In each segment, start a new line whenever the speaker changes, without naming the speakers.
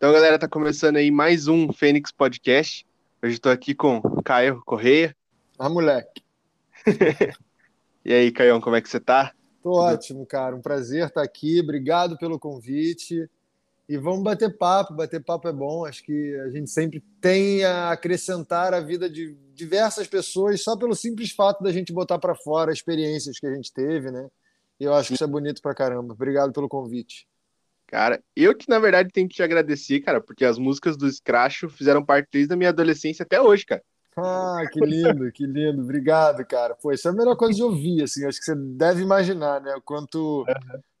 Então, galera, tá começando aí mais um Fênix Podcast. Hoje estou aqui com Caio Correia.
Ah, moleque.
e aí, Caio, como é que você tá?
Tô ótimo, cara. Um prazer estar aqui. Obrigado pelo convite. E vamos bater papo. Bater papo é bom. Acho que a gente sempre tem a acrescentar a vida de diversas pessoas só pelo simples fato da gente botar para fora experiências que a gente teve, né? E eu acho que isso é bonito pra caramba. Obrigado pelo convite.
Cara, eu que na verdade tenho que te agradecer, cara, porque as músicas do Scratch fizeram parte desde a minha adolescência até hoje, cara.
Ah, que lindo, que lindo. Obrigado, cara. Pô, isso é a melhor coisa de ouvir, assim. Acho que você deve imaginar, né? O quanto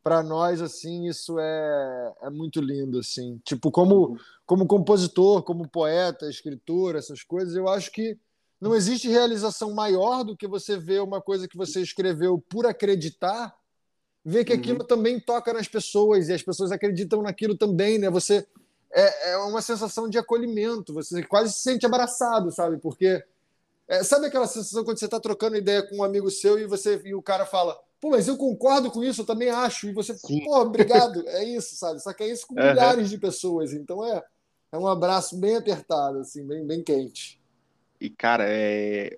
para nós, assim, isso é, é muito lindo, assim. Tipo, como, como compositor, como poeta, escritor, essas coisas, eu acho que não existe realização maior do que você ver uma coisa que você escreveu por acreditar ver que aquilo uhum. também toca nas pessoas e as pessoas acreditam naquilo também, né? Você é, é uma sensação de acolhimento, você quase se sente abraçado, sabe? Porque é, sabe aquela sensação quando você está trocando ideia com um amigo seu e você e o cara fala, pô, mas eu concordo com isso, eu também acho, e você, Sim. pô, obrigado, é isso, sabe? Só que é isso com uhum. milhares de pessoas, então é, é um abraço bem apertado, assim, bem, bem quente.
E, cara, é.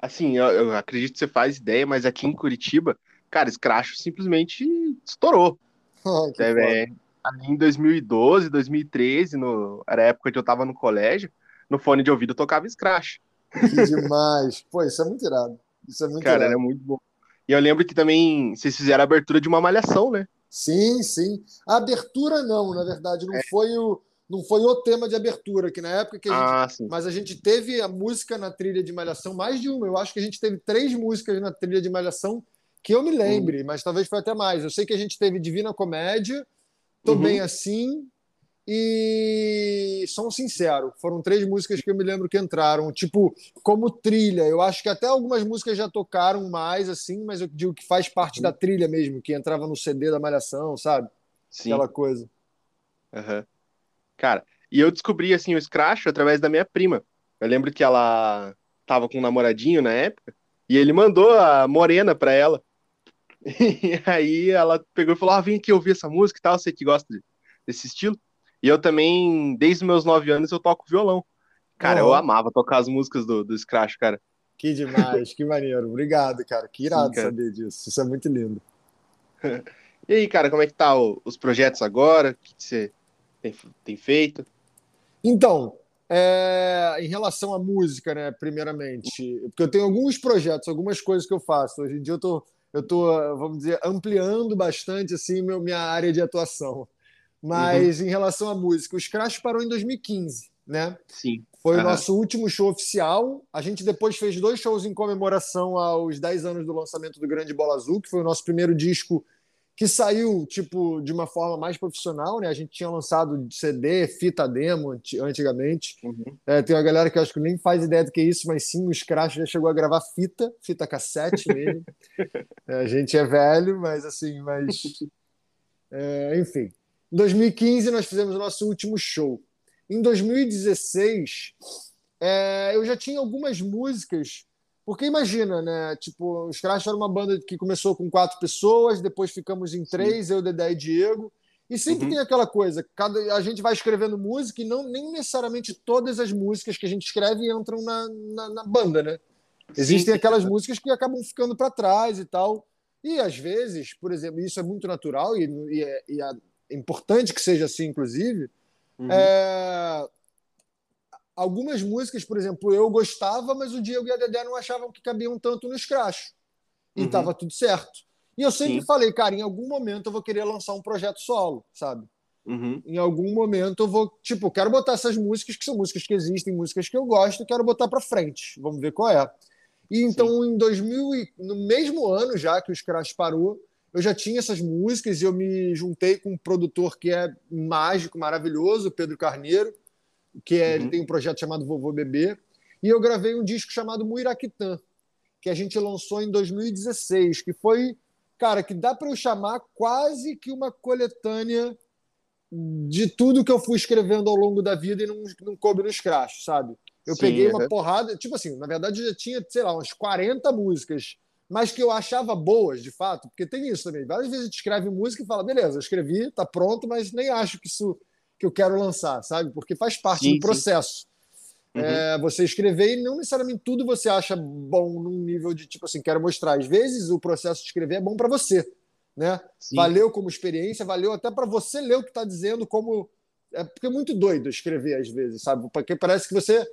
Assim, eu, eu acredito que você faz ideia, mas aqui em Curitiba cara, Scratch simplesmente estourou. Oh, é, em 2012, 2013, no, era a época que eu tava no colégio, no fone de ouvido eu tocava Scratch.
Que demais. Pô, isso é muito irado. Isso é muito
Cara,
irado.
era muito bom. E eu lembro que também vocês fizeram a abertura de uma malhação, né?
Sim, sim. A abertura não, na verdade, não é. foi o não foi o tema de abertura, que na época que a gente. Ah, sim. Mas a gente teve a música na trilha de Malhação, mais de uma. Eu acho que a gente teve três músicas na trilha de Malhação que eu me lembre, uhum. mas talvez foi até mais. Eu sei que a gente teve Divina Comédia, Tô uhum. Bem Assim e Som Sincero. Foram três músicas que eu me lembro que entraram, tipo, como trilha. Eu acho que até algumas músicas já tocaram mais, assim, mas eu digo que faz parte uhum. da trilha mesmo, que entrava no CD da Malhação, sabe? Sim. Aquela coisa.
Uhum. Cara, e eu descobri, assim, o Scratch através da minha prima. Eu lembro que ela tava com um namoradinho na época, e ele mandou a Morena pra ela. E aí ela pegou e falou: Ah, vem aqui ouvir essa música e tal, você que gosta desse estilo. E eu também, desde meus nove anos, eu toco violão. Cara, oh. eu amava tocar as músicas do, do Scratch, cara.
Que demais, que maneiro. Obrigado, cara. Que irado Sim, cara. saber disso. Isso é muito lindo.
e aí, cara, como é que tá o, os projetos agora? O que, que você tem, tem feito?
Então, é, em relação à música, né, primeiramente, porque eu tenho alguns projetos, algumas coisas que eu faço. Hoje em dia eu tô eu estou, vamos dizer, ampliando bastante assim meu, minha área de atuação. Mas uhum. em relação à música, o Scratch parou em 2015, né?
Sim.
Foi uhum. o nosso último show oficial. A gente depois fez dois shows em comemoração aos 10 anos do lançamento do Grande Bola Azul, que foi o nosso primeiro disco que saiu tipo de uma forma mais profissional, né? A gente tinha lançado CD, fita demo antigamente. Uhum. É, tem uma galera que eu acho que nem faz ideia do que é isso, mas sim, o Scratch já chegou a gravar fita, fita cassete mesmo. é, a gente é velho, mas assim, mas é, enfim. Em 2015 nós fizemos o nosso último show. Em 2016 é, eu já tinha algumas músicas porque imagina, né? Tipo, os Crash era uma banda que começou com quatro pessoas, depois ficamos em três, Sim. eu, Dedé e Diego. E sempre uhum. tem aquela coisa, cada, a gente vai escrevendo música e não nem necessariamente todas as músicas que a gente escreve entram na, na, na banda, né? Existem Sim. aquelas músicas que acabam ficando para trás e tal. E às vezes, por exemplo, isso é muito natural e, e, é, e é importante que seja assim, inclusive. Uhum. É, algumas músicas, por exemplo, eu gostava, mas o Diego e a Dedé não achavam que cabiam tanto no Scratch. E uhum. tava tudo certo. E eu sempre Sim. falei, cara, em algum momento eu vou querer lançar um projeto solo, sabe? Uhum. Em algum momento eu vou, tipo, quero botar essas músicas, que são músicas que existem, músicas que eu gosto, quero botar para frente. Vamos ver qual é. E então, Sim. em 2000, no mesmo ano já que o Scratch parou, eu já tinha essas músicas e eu me juntei com um produtor que é mágico, maravilhoso, Pedro Carneiro que é, uhum. ele tem um projeto chamado Vovô Bebê, e eu gravei um disco chamado Muiraquitã, que a gente lançou em 2016, que foi, cara, que dá para eu chamar quase que uma coletânea de tudo que eu fui escrevendo ao longo da vida e não, não coube no scratch, sabe? Eu Sim, peguei uma porrada, tipo assim, na verdade eu já tinha, sei lá, umas 40 músicas, mas que eu achava boas, de fato, porque tem isso também. Várias vezes a gente escreve música e fala, beleza, eu escrevi, tá pronto, mas nem acho que isso que eu quero lançar, sabe? Porque faz parte sim, do processo. Uhum. É, você escrever e não necessariamente tudo você acha bom num nível de tipo assim, quero mostrar. Às vezes o processo de escrever é bom para você, né? Sim. Valeu como experiência, valeu até para você ler o que está dizendo, como. É porque é muito doido escrever às vezes, sabe? Porque parece que você.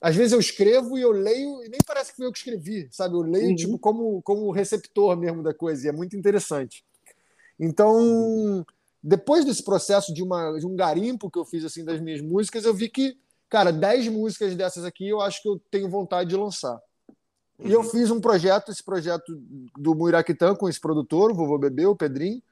Às vezes eu escrevo e eu leio e nem parece que foi eu que escrevi, sabe? Eu leio uhum. tipo como, como receptor mesmo da coisa e é muito interessante. Então, uhum. Depois desse processo de, uma, de um garimpo que eu fiz assim das minhas músicas, eu vi que cara, 10 músicas dessas aqui eu acho que eu tenho vontade de lançar. Uhum. E eu uhum. fiz um projeto, esse projeto do Muiraquitã com esse produtor, o Vovô Bebê, o Pedrinho,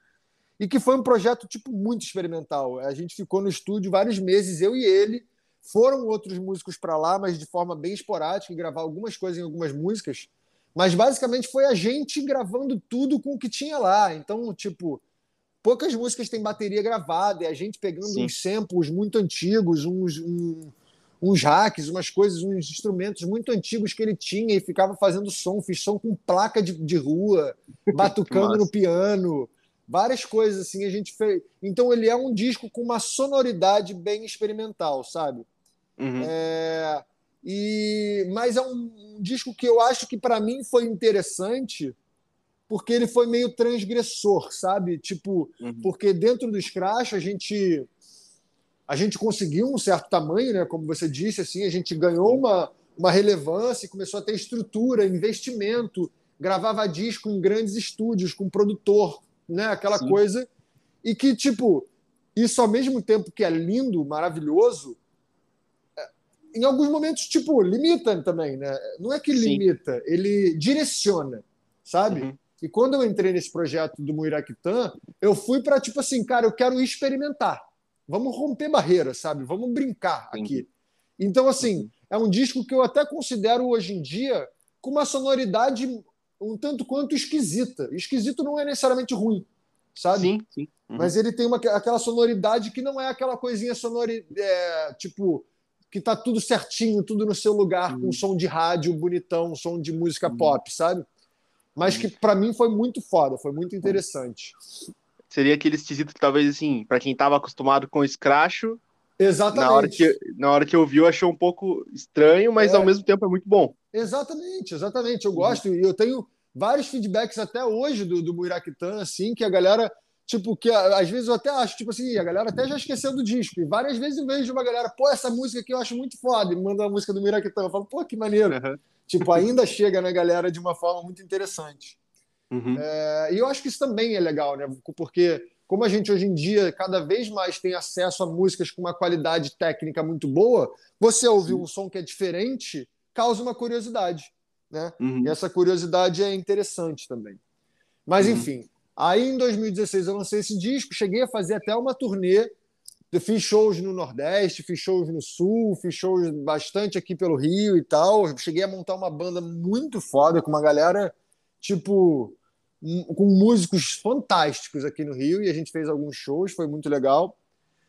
e que foi um projeto tipo muito experimental. A gente ficou no estúdio vários meses, eu e ele. Foram outros músicos para lá, mas de forma bem esporádica, e gravar algumas coisas em algumas músicas. Mas basicamente foi a gente gravando tudo com o que tinha lá. Então, tipo, poucas músicas têm bateria gravada, e a gente pegando Sim. uns samples muito antigos, uns, um, uns hacks, umas coisas, uns instrumentos muito antigos que ele tinha e ficava fazendo som, fiz som com placa de, de rua, batucando no piano, várias coisas assim a gente fez. Então ele é um disco com uma sonoridade bem experimental, sabe? Uhum. É... E mas é um, um disco que eu acho que para mim foi interessante porque ele foi meio transgressor, sabe? Tipo, uhum. porque dentro do Scratch a gente a gente conseguiu um certo tamanho, né? Como você disse, assim, a gente ganhou uma, uma relevância, começou a ter estrutura, investimento, gravava disco em grandes estúdios com produtor, né? Aquela Sim. coisa e que tipo isso ao mesmo tempo que é lindo, maravilhoso, é, em alguns momentos tipo limita também, né? Não é que limita, Sim. ele direciona, sabe? Uhum. E quando eu entrei nesse projeto do Muiraquitã, eu fui para tipo assim, cara, eu quero experimentar. Vamos romper barreiras, sabe? Vamos brincar aqui. Então, assim, é um disco que eu até considero hoje em dia com uma sonoridade um tanto quanto esquisita. Esquisito não é necessariamente ruim, sabe?
Sim, sim.
Uhum. Mas ele tem uma, aquela sonoridade que não é aquela coisinha sonora, é, tipo, que tá tudo certinho, tudo no seu lugar, uhum. com som de rádio bonitão, som de música uhum. pop, sabe? Mas que para mim foi muito foda, foi muito interessante
seria aquele esquisito que talvez, assim, para quem estava acostumado com o escracho,
Exatamente.
Na hora, que, na hora que ouviu, achou um pouco estranho, mas é. ao mesmo tempo é muito bom.
Exatamente, exatamente. Eu uhum. gosto e eu tenho vários feedbacks até hoje do, do Muiraquitã, assim, que a galera, tipo, que às vezes eu até acho, tipo assim, a galera até já esqueceu do disco. E várias vezes eu vejo uma galera, pô, essa música aqui eu acho muito foda, e manda a música do Muiraquitã. Eu falo, pô, que maneiro. Uhum. Tipo, ainda chega na galera de uma forma muito interessante. Uhum. É, e eu acho que isso também é legal, né? Porque como a gente hoje em dia cada vez mais tem acesso a músicas com uma qualidade técnica muito boa, você ouvir um som que é diferente causa uma curiosidade, né? Uhum. E essa curiosidade é interessante também. Mas uhum. enfim, aí em 2016 eu lancei esse disco, cheguei a fazer até uma turnê, eu fiz shows no Nordeste, fiz shows no Sul, fiz shows bastante aqui pelo Rio e tal. cheguei a montar uma banda muito foda com uma galera tipo com músicos fantásticos aqui no Rio e a gente fez alguns shows, foi muito legal.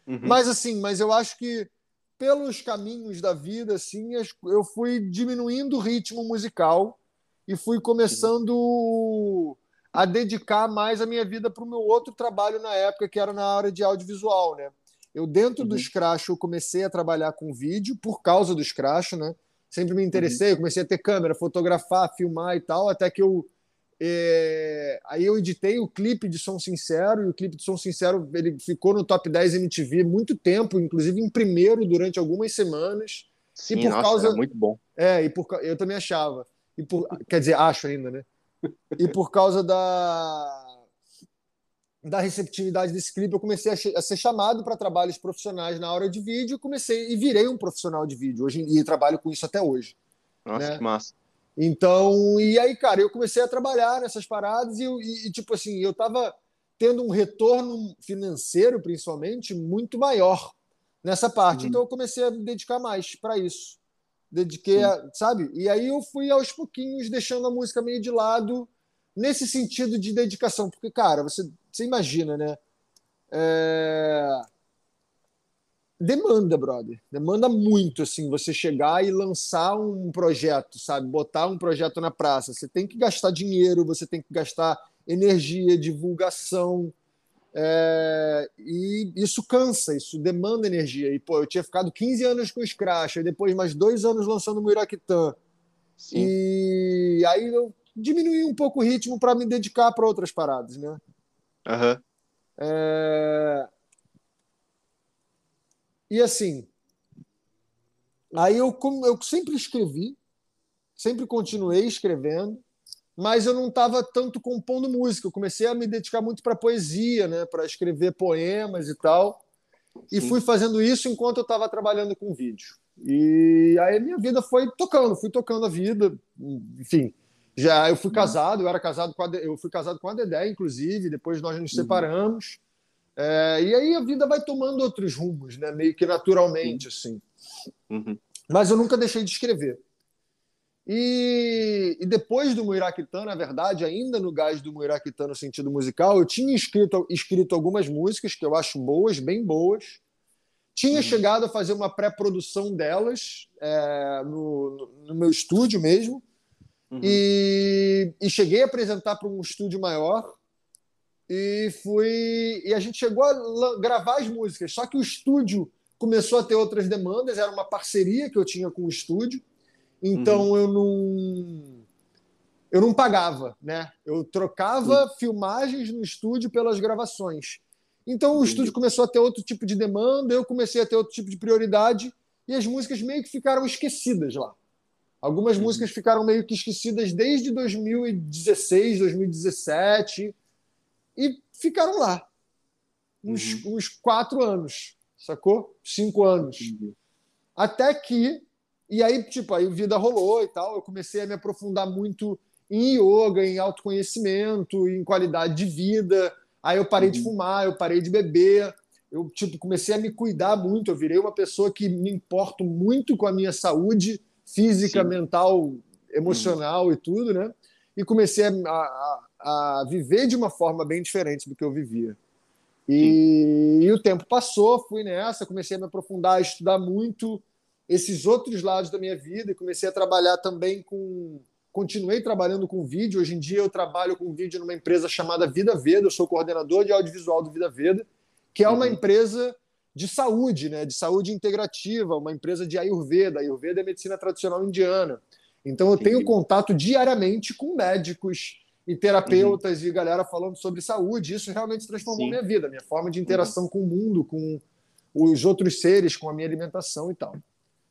Uhum. Mas assim, mas eu acho que pelos caminhos da vida, assim, eu fui diminuindo o ritmo musical e fui começando a dedicar mais a minha vida para o meu outro trabalho na época, que era na área de audiovisual, né? Eu, dentro uhum. do Scratch, eu comecei a trabalhar com vídeo por causa do Scratch, né? Sempre me interessei, uhum. comecei a ter câmera, fotografar, filmar e tal, até que eu é, aí eu editei o clipe de Som Sincero, e o clipe de Som Sincero ele ficou no top 10 MTV muito tempo, inclusive em primeiro durante algumas semanas.
Sim, e por nossa, causa muito bom.
É, e por eu também achava. E por, quer dizer, acho ainda, né? E por causa da da receptividade desse clipe, eu comecei a, ser chamado para trabalhos profissionais na hora de vídeo, comecei e virei um profissional de vídeo hoje e trabalho com isso até hoje.
Nossa, né? que massa.
Então, e aí, cara, eu comecei a trabalhar nessas paradas e, e, tipo assim, eu tava tendo um retorno financeiro, principalmente, muito maior nessa parte. Uhum. Então, eu comecei a me dedicar mais para isso. Dediquei, a, sabe? E aí eu fui aos pouquinhos deixando a música meio de lado nesse sentido de dedicação. Porque, cara, você, você imagina, né? É demanda, brother. Demanda muito, assim, você chegar e lançar um projeto, sabe? Botar um projeto na praça. Você tem que gastar dinheiro, você tem que gastar energia, divulgação. É, e isso cansa, isso demanda energia. E, pô, eu tinha ficado 15 anos com o Scratch, e depois mais dois anos lançando o Muiraquitã. E aí eu diminuí um pouco o ritmo para me dedicar para outras paradas, né?
Uhum.
É... E assim, aí eu, eu sempre escrevi, sempre continuei escrevendo, mas eu não estava tanto compondo música. Eu comecei a me dedicar muito para poesia, né, para escrever poemas e tal. Sim. E fui fazendo isso enquanto eu estava trabalhando com vídeo. E aí minha vida foi tocando, fui tocando a vida, enfim. Já eu fui uhum. casado, eu era casado com a, eu fui casado com a Dedé, inclusive. Depois nós nos uhum. separamos. É, e aí a vida vai tomando outros rumos, né? Meio que naturalmente, assim. Uhum. Mas eu nunca deixei de escrever. E, e depois do Muiraquitã, na verdade, ainda no gás do Muiraquitã no sentido musical, eu tinha escrito, escrito algumas músicas que eu acho boas, bem boas. Tinha uhum. chegado a fazer uma pré-produção delas é, no, no, meu estúdio mesmo. Uhum. E, e cheguei a apresentar para um estúdio maior. E fui. E a gente chegou a gravar as músicas. Só que o estúdio começou a ter outras demandas, era uma parceria que eu tinha com o estúdio. Então uhum. eu não eu não pagava, né? Eu trocava uhum. filmagens no estúdio pelas gravações. Então o estúdio começou a ter outro tipo de demanda, eu comecei a ter outro tipo de prioridade e as músicas meio que ficaram esquecidas lá. Algumas uhum. músicas ficaram meio que esquecidas desde 2016, 2017 e ficaram lá uns, uhum. uns quatro anos, sacou? Cinco anos. Até que e aí, tipo, aí a vida rolou e tal. Eu comecei a me aprofundar muito em yoga, em autoconhecimento, em qualidade de vida. Aí eu parei uhum. de fumar, eu parei de beber. Eu, tipo, comecei a me cuidar muito. Eu virei uma pessoa que me importo muito com a minha saúde física, Sim. mental, emocional uhum. e tudo, né? E comecei a, a, a, viver de uma forma bem diferente do que eu vivia. E, e o tempo passou, fui nessa, comecei a me aprofundar, a estudar muito esses outros lados da minha vida e comecei a trabalhar também com. Continuei trabalhando com vídeo. Hoje em dia eu trabalho com vídeo numa empresa chamada Vida Veda. Eu sou coordenador de audiovisual do Vida Veda, que é uma uhum. empresa de saúde, né? de saúde integrativa, uma empresa de Ayurveda. Ayurveda é medicina tradicional indiana. Então eu tenho contato diariamente com médicos e terapeutas uhum. e galera falando sobre saúde. Isso realmente transformou Sim. minha vida, minha forma de interação uhum. com o mundo, com os outros seres, com a minha alimentação e tal.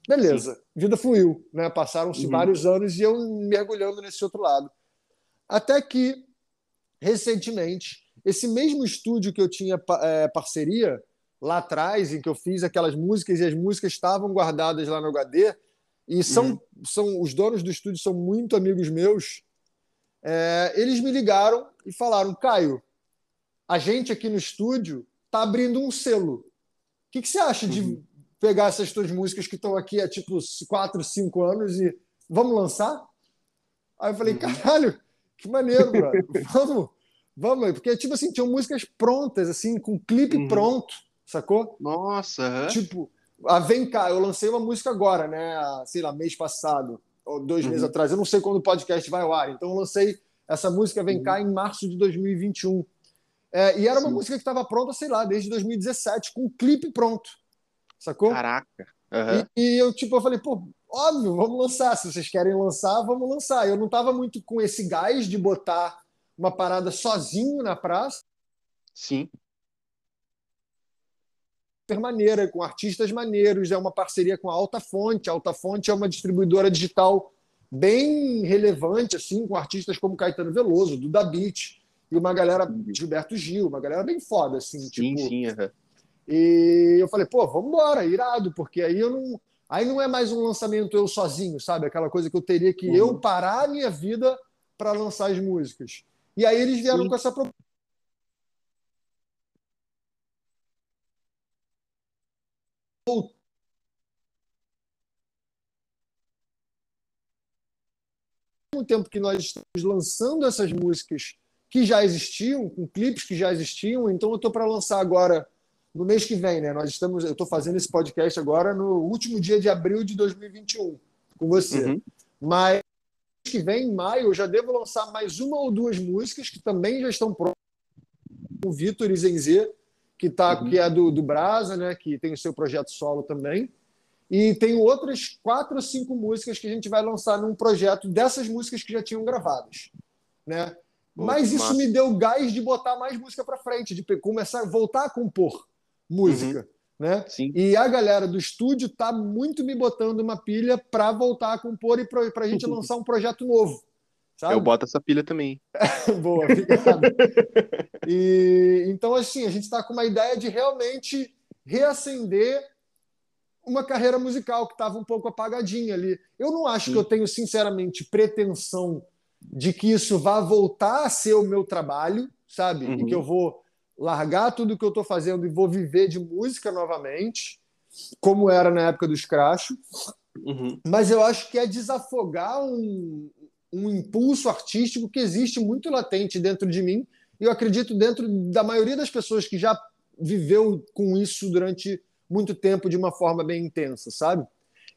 Beleza, Sim. vida fluiu, né? Passaram-se uhum. vários anos e eu mergulhando nesse outro lado. Até que, recentemente, esse mesmo estúdio que eu tinha é, parceria lá atrás, em que eu fiz aquelas músicas e as músicas estavam guardadas lá no HD, e são, uhum. são os donos do estúdio são muito amigos meus, é, eles me ligaram e falaram: Caio, a gente aqui no estúdio está abrindo um selo. O que, que você acha de uhum pegar essas tuas músicas que estão aqui há tipo 4, 5 anos e vamos lançar? Aí eu falei, uhum. caralho, que maneiro, brother. vamos, vamos, porque tipo assim, tinham músicas prontas, assim, com clipe uhum. pronto, sacou?
Nossa,
Tipo, a Vem Cá, eu lancei uma música agora, né? Sei lá, mês passado, ou dois uhum. meses atrás, eu não sei quando o podcast vai ao ar, então eu lancei essa música Vem Cá uhum. em março de 2021. É, e era uma Sim. música que estava pronta, sei lá, desde 2017, com clipe pronto sacou?
Caraca.
Uhum. E, e, eu, tipo, eu falei, pô, óbvio, vamos lançar. Se vocês querem lançar, vamos lançar. Eu não tava muito com esse gás de botar uma parada sozinho na praça.
Sim.
Maneira, com artistas maneiros, é uma parceria com a Alta Fonte. A Alta Fonte é uma distribuidora digital bem relevante, assim, com artistas como Caetano Veloso, Duda Beat, e uma galera, Gilberto Gil, uma galera bem foda, assim,
sim,
tipo.
Sim, uhum.
E eu falei, pô, vamos embora, irado, porque aí eu não. Aí não é mais um lançamento eu sozinho, sabe? Aquela coisa que eu teria que uhum. eu parar a minha vida para lançar as músicas. E aí eles vieram Sim. com essa proposta. Ao tempo que nós estamos lançando essas músicas que já existiam, com clipes que já existiam, então eu estou para lançar agora no mês que vem, né? Nós estamos, eu estou fazendo esse podcast agora no último dia de abril de 2021 com você. Uhum. Mas que vem, em maio, eu já devo lançar mais uma ou duas músicas que também já estão prontas. o Vitor Izenzê, que, tá, uhum. que é do, do Brasa, né? Que tem o seu projeto solo também. E tem outras quatro ou cinco músicas que a gente vai lançar num projeto dessas músicas que já tinham gravadas, né? Pô, Mas isso massa. me deu gás de botar mais música para frente, de começar a voltar a compor música, uhum. né?
Sim.
E a galera do estúdio tá muito me botando uma pilha para voltar a compor e para a gente lançar um projeto novo. Sabe?
Eu boto essa pilha também.
Boa, obrigado. e, então, assim, a gente está com uma ideia de realmente reacender uma carreira musical que estava um pouco apagadinha ali. Eu não acho Sim. que eu tenho, sinceramente, pretensão de que isso vá voltar a ser o meu trabalho, sabe? Uhum. E que eu vou largar tudo que eu estou fazendo e vou viver de música novamente, como era na época do Scratch. Uhum. Mas eu acho que é desafogar um, um impulso artístico que existe muito latente dentro de mim. E eu acredito dentro da maioria das pessoas que já viveu com isso durante muito tempo de uma forma bem intensa, sabe?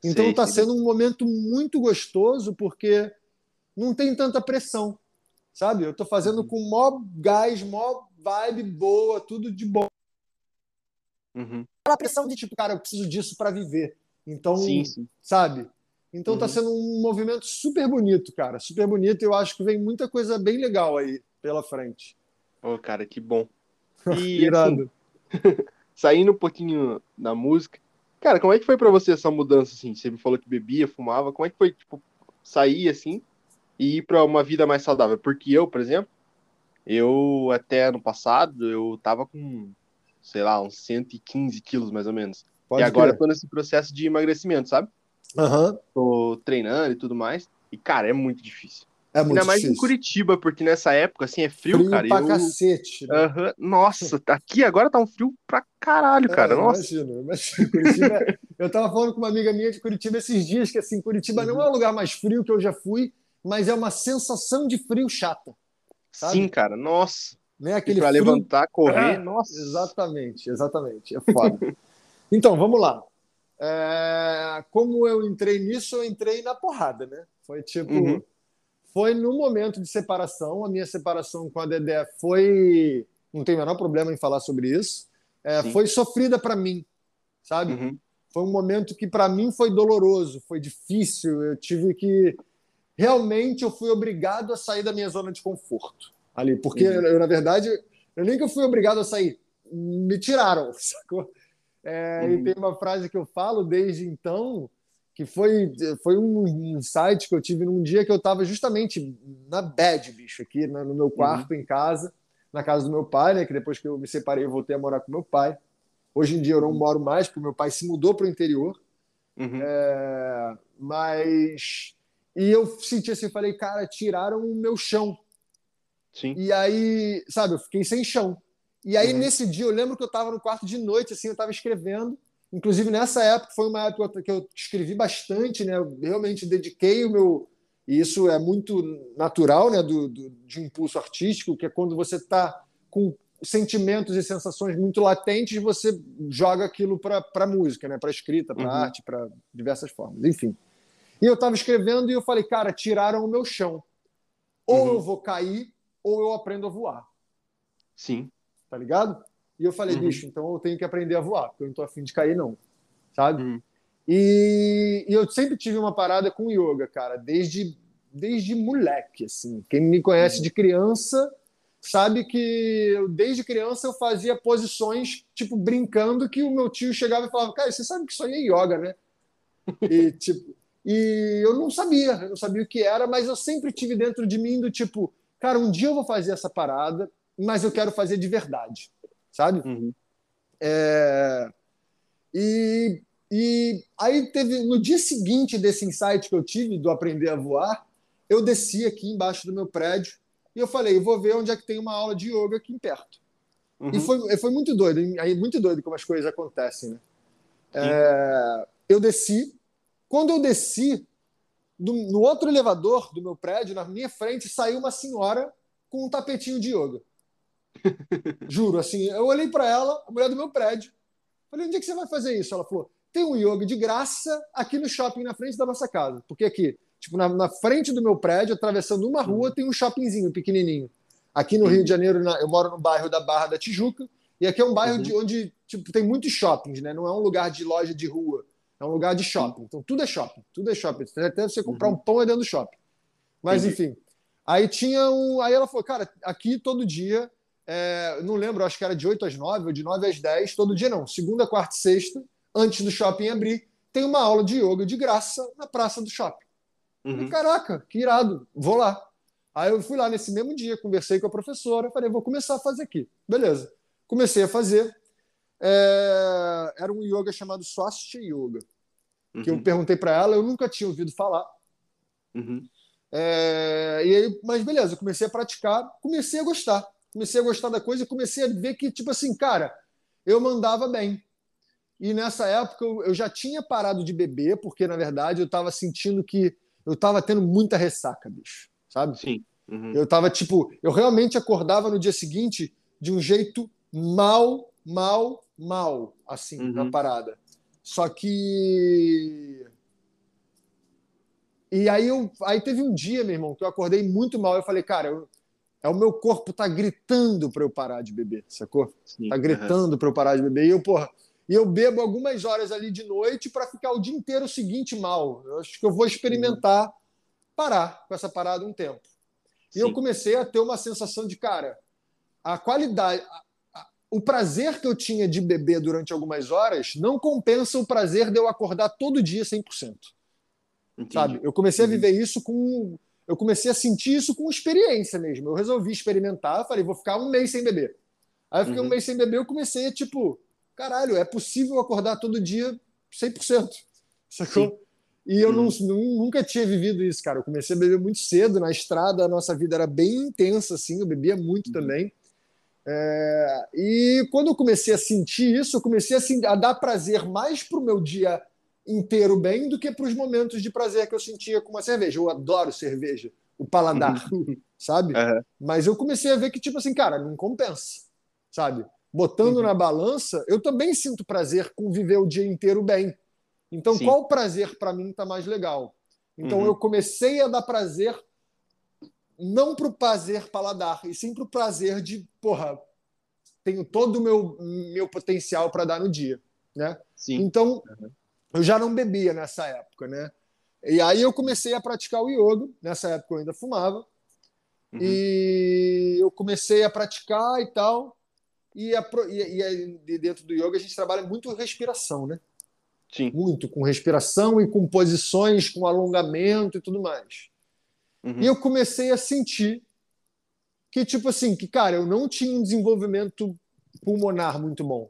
Então está sendo um momento muito gostoso porque não tem tanta pressão, sabe? Eu estou fazendo uhum. com mó gás, mó vibe boa, tudo de bom.
Uhum.
Aquela pressão de tipo, cara, eu preciso disso para viver. Então,
sim, sim.
sabe? Então está uhum. sendo um movimento super bonito, cara, super bonito. Eu acho que vem muita coisa bem legal aí pela frente.
Ô, oh, cara, que bom. E Irado. Assim, saindo um pouquinho da música, cara, como é que foi para você essa mudança assim? Você me falou que bebia, fumava, como é que foi tipo sair assim e ir para uma vida mais saudável? Porque eu, por exemplo, eu até ano passado eu tava com, sei lá, uns 115 quilos mais ou menos. Pode e agora eu tô nesse processo de emagrecimento, sabe?
Uhum.
Tô treinando e tudo mais. E, cara, é muito difícil.
É muito Ainda mais
difícil. em Curitiba, porque nessa época, assim, é frio,
frio
cara.
Pra eu... cacete.
Né? Uhum. Nossa, aqui agora tá um frio pra caralho, cara. É, Nossa.
Imagino, imagino. Curitiba... eu tava falando com uma amiga minha de Curitiba esses dias, que assim, Curitiba uhum. não é o lugar mais frio que eu já fui, mas é uma sensação de frio chata. Sabe?
Sim, cara, nossa.
Né? Aquele frio...
levantar, correr, ah, nossa.
Exatamente, exatamente. É foda. então, vamos lá. É... Como eu entrei nisso, eu entrei na porrada, né? Foi tipo. Uhum foi no momento de separação. A minha separação com a Dedé foi. Não tem o menor problema em falar sobre isso. É, foi sofrida para mim, sabe?
Uhum.
Foi um momento que para mim foi doloroso, foi difícil. Eu tive que. Realmente eu fui obrigado a sair da minha zona de conforto ali. Porque, uhum. eu, na verdade, eu nem que eu fui obrigado a sair, me tiraram, sacou? É, uhum. E tem uma frase que eu falo desde então que foi, foi um insight que eu tive num dia que eu estava justamente na bad, bicho, aqui no meu quarto, uhum. em casa, na casa do meu pai, né? Que depois que eu me separei, eu voltei a morar com meu pai. Hoje em dia eu não uhum. moro mais, porque meu pai se mudou para o interior.
Uhum.
É, mas. E eu senti assim, falei, cara, tiraram o meu chão.
Sim.
E aí, sabe, eu fiquei sem chão. E aí, uhum. nesse dia, eu lembro que eu estava no quarto de noite, assim, eu estava escrevendo. Inclusive, nessa época, foi uma época que eu escrevi bastante, né? Eu realmente dediquei o meu. E isso é muito natural, né? Do, do de um impulso artístico, que é quando você está com sentimentos e sensações muito latentes, você joga aquilo para a música, né? para escrita, para uhum. arte, para diversas formas. Enfim. E eu estava escrevendo e eu falei, cara, tiraram o meu chão. Ou uhum. eu vou cair, ou eu aprendo a voar.
Sim.
Tá ligado? E eu falei, uhum. bicho, então eu tenho que aprender a voar, porque eu não tô afim de cair, não. Sabe?
Uhum.
E, e, eu sempre tive uma parada com yoga, cara, desde, desde moleque, assim. Quem me conhece uhum. de criança sabe que eu, desde criança eu fazia posições, tipo, brincando, que o meu tio chegava e falava, cara, você sabe que isso aí é yoga, né? e, tipo, e eu não sabia, eu não sabia o que era, mas eu sempre tive dentro de mim do tipo, cara, um dia eu vou fazer essa parada, mas eu quero fazer de verdade sabe?
Uhum.
É... E, e aí teve no dia seguinte desse insight que eu tive do aprender a voar, eu desci aqui embaixo do meu prédio e eu falei, vou ver onde é que tem uma aula de yoga aqui perto. Uhum. E foi, foi muito doido, aí muito doido como as coisas acontecem, né? É, eu desci. Quando eu desci, do, no outro elevador do meu prédio, na minha frente, saiu uma senhora com um tapetinho de yoga. Juro, assim, eu olhei para ela, a mulher do meu prédio. Falei, onde é que você vai fazer isso? Ela falou, tem um yoga de graça aqui no shopping na frente da nossa casa. Porque aqui, tipo, na, na frente do meu prédio, atravessando uma rua, tem um shoppingzinho pequenininho. Aqui no uhum. Rio de Janeiro, eu moro no bairro da Barra da Tijuca, e aqui é um bairro uhum. de onde tipo, tem muitos shoppings, né? Não é um lugar de loja de rua, é um lugar de shopping. Então tudo é shopping, tudo é shopping. Até você comprar uhum. um pão é dentro do shopping. Mas enfim. Aí tinha um. Aí ela falou, cara, aqui todo dia, é... não lembro, acho que era de 8 às 9 ou de 9 às 10, todo dia não, segunda, quarta e sexta, antes do shopping abrir, tem uma aula de yoga de graça na praça do shopping. Uhum. E, caraca, que irado, vou lá. Aí eu fui lá nesse mesmo dia, conversei com a professora, falei, vou começar a fazer aqui. Beleza. Comecei a fazer. É... Era um yoga chamado Swastika Yoga, uhum. que eu uhum. perguntei para ela, eu nunca tinha ouvido falar. Uhum. É... E aí, mas beleza, eu comecei a praticar, comecei a gostar. Comecei a gostar da coisa e comecei a ver que, tipo assim, cara, eu mandava bem. E nessa época eu já tinha parado de beber, porque na verdade eu estava sentindo que eu estava tendo muita ressaca, bicho, sabe?
Sim. Uhum.
Eu estava tipo, eu realmente acordava no dia seguinte de um jeito mal, mal, mal, assim, uhum. na parada. Só que. E aí, eu, aí teve um dia, meu irmão, que eu acordei muito mal. Eu falei, cara, eu, é o meu corpo tá gritando para eu parar de beber, sacou? Sim. Tá gritando uhum. para eu parar de beber. E eu, porra, e eu bebo algumas horas ali de noite para ficar o dia inteiro seguinte mal. Eu acho que eu vou experimentar parar com essa parada um tempo. E Sim. eu comecei a ter uma sensação de, cara, a qualidade, o prazer que eu tinha de beber durante algumas horas não compensa o prazer de eu acordar todo dia 100%. Entendi. Sabe? Eu comecei a viver isso com. Eu comecei a sentir isso com experiência mesmo. Eu resolvi experimentar, falei, vou ficar um mês sem beber. Aí eu fiquei uhum. um mês sem beber, eu comecei a, tipo, caralho, é possível acordar todo dia 100%. Sacou? Sim. E eu não, nunca tinha vivido isso, cara. Eu comecei a beber muito cedo na estrada, a nossa vida era bem intensa, assim, eu bebia muito uhum. também. É, e quando eu comecei a sentir isso, eu comecei a, a dar prazer mais para o meu dia inteiro bem do que para os momentos de prazer que eu sentia com uma cerveja. Eu adoro cerveja, o paladar, uhum. sabe? Uhum. Mas eu comecei a ver que, tipo assim, cara, não compensa, sabe? botando uhum. na balança, eu também sinto prazer com viver o dia inteiro bem. Então, Sim. qual prazer para mim está mais legal? Então, uhum. eu comecei a dar prazer não para o prazer paladar, e sim para o prazer de, porra, tenho todo o meu, meu potencial para dar no dia, né?
Sim.
Então, uhum. eu já não bebia nessa época, né? E aí eu comecei a praticar o yoga, nessa época eu ainda fumava, uhum. e eu comecei a praticar e tal, e, a, e, e dentro do yoga a gente trabalha muito respiração, né?
Sim.
Muito com respiração e com posições, com alongamento e tudo mais. Uhum. E eu comecei a sentir que, tipo assim, que, cara, eu não tinha um desenvolvimento pulmonar muito bom.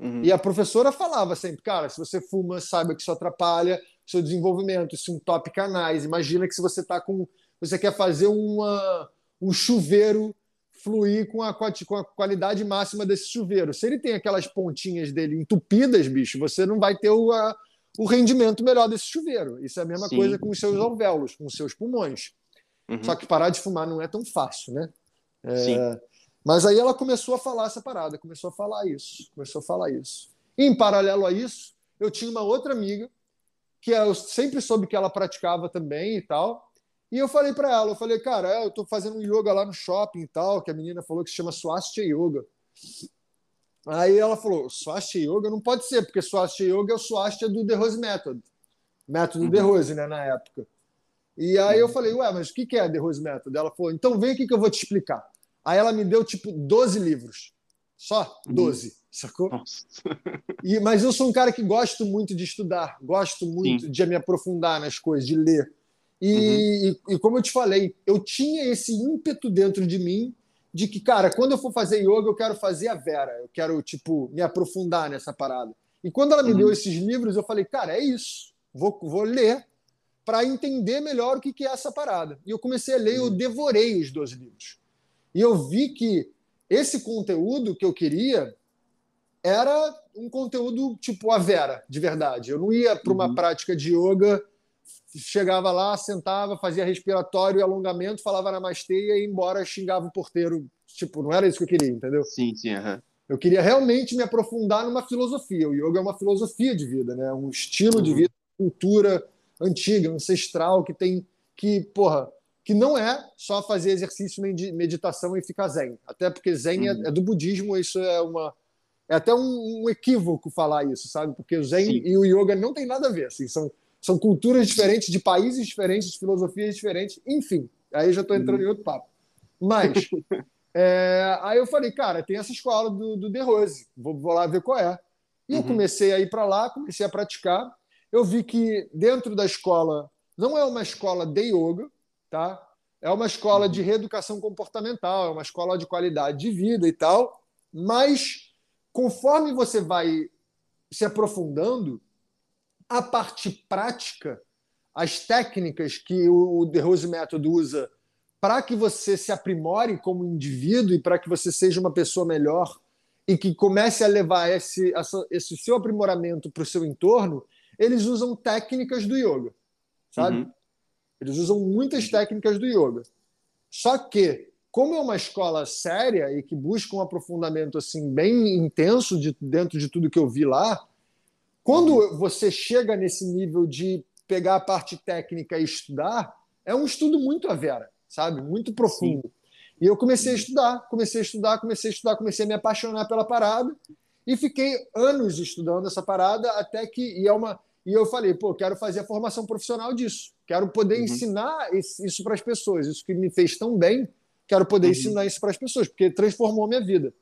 Uhum. E a professora falava sempre, cara, se você fuma, saiba que isso atrapalha seu desenvolvimento, isso entope canais. Imagina que se você tá com. Você quer fazer uma, um chuveiro fluir com a, com a qualidade máxima desse chuveiro. Se ele tem aquelas pontinhas dele entupidas, bicho, você não vai ter o, a, o rendimento melhor desse chuveiro. Isso é a mesma Sim. coisa com os seus alvéolos, com os seus pulmões. Uhum. Só que parar de fumar não é tão fácil, né? É... Mas aí ela começou a falar essa parada, começou a falar isso, começou a falar isso. E, em paralelo a isso, eu tinha uma outra amiga que eu sempre soube que ela praticava também e tal. E eu falei para ela, eu falei, cara, eu tô fazendo um yoga lá no shopping e tal, que a menina falou que se chama Swastika Yoga. Aí ela falou, Swastika Yoga não pode ser, porque Swastika Yoga é o Swastika do The Rose Method. Método uhum. The Rose, né, na época. E aí eu uhum. falei, ué, mas o que é The Rose Method? Ela falou, então vem aqui que eu vou te explicar. Aí ela me deu, tipo, 12 livros. Só 12, uhum. sacou? E, mas eu sou um cara que gosto muito de estudar, gosto muito Sim. de me aprofundar nas coisas, de ler. E, uhum. e, e, como eu te falei, eu tinha esse ímpeto dentro de mim de que, cara, quando eu for fazer yoga, eu quero fazer a Vera, eu quero, tipo, me aprofundar nessa parada. E quando ela me uhum. deu esses livros, eu falei, cara, é isso, vou, vou ler para entender melhor o que, que é essa parada. E eu comecei a ler, eu uhum. devorei os dois livros. E eu vi que esse conteúdo que eu queria era um conteúdo tipo a Vera, de verdade. Eu não ia para uma uhum. prática de yoga chegava lá, sentava, fazia respiratório e alongamento, falava namastê e ia embora, xingava o porteiro. Tipo, não era isso que eu queria, entendeu?
Sim, sim. Uhum.
Eu queria realmente me aprofundar numa filosofia. O yoga é uma filosofia de vida, né? Um estilo uhum. de vida, cultura antiga, ancestral, que tem que, porra, que não é só fazer exercício de meditação e ficar zen. Até porque zen é, uhum. é, é, do budismo, isso é uma é até um, um equívoco falar isso, sabe? Porque o zen Sim. e o yoga não tem nada a ver, assim, são são culturas diferentes, de países diferentes, de filosofias diferentes, enfim. Aí eu já estou entrando uhum. em outro papo. Mas é, aí eu falei, cara, tem essa escola do, do The Rose, vou, vou lá ver qual é. E uhum. eu comecei a ir para lá, comecei a praticar. Eu vi que dentro da escola não é uma escola de yoga, tá? É uma escola de reeducação comportamental, é uma escola de qualidade de vida e tal. Mas conforme você vai se aprofundando, a parte prática, as técnicas que o The Rose Method usa para que você se aprimore como indivíduo e para que você seja uma pessoa melhor e que comece a levar esse, esse seu aprimoramento para o seu entorno, eles usam técnicas do yoga, sabe? Uhum. Eles usam muitas técnicas do yoga. Só que, como é uma escola séria e que busca um aprofundamento assim bem intenso de, dentro de tudo que eu vi lá, quando você chega nesse nível de pegar a parte técnica e estudar, é um estudo muito a vera, sabe? Muito profundo. Sim. E eu comecei a estudar, comecei a estudar, comecei a estudar, comecei a me apaixonar pela parada e fiquei anos estudando essa parada até que e é uma e eu falei, pô, quero fazer a formação profissional disso, quero poder uhum. ensinar isso para as pessoas, isso que me fez tão bem, quero poder uhum. ensinar isso para as pessoas, porque transformou minha vida.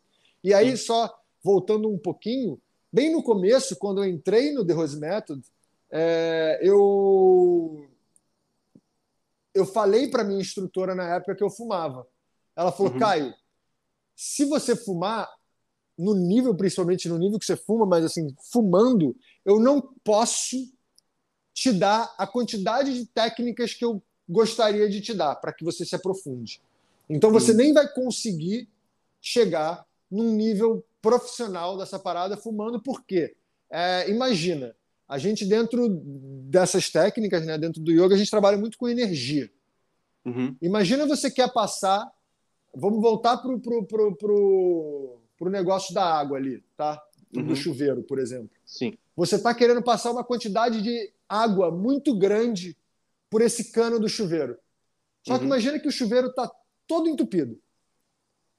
E aí só voltando um pouquinho, bem no começo, quando eu entrei no The Rose Method, é, eu eu falei para minha instrutora na época que eu fumava. Ela falou, uhum. Caio, se você fumar no nível, principalmente no nível que você fuma, mas assim, fumando, eu não posso te dar a quantidade de técnicas que eu gostaria de te dar para que você se aprofunde. Então você nem vai conseguir chegar num nível profissional dessa parada fumando, por quê? É, imagina, a gente dentro dessas técnicas, né, dentro do yoga, a gente trabalha muito com energia. Uhum. Imagina você quer passar, vamos voltar pro, pro, pro, pro, pro negócio da água ali, tá? Do uhum. chuveiro, por exemplo.
Sim.
Você está querendo passar uma quantidade de água muito grande por esse cano do chuveiro. Só uhum. que imagina que o chuveiro está todo entupido.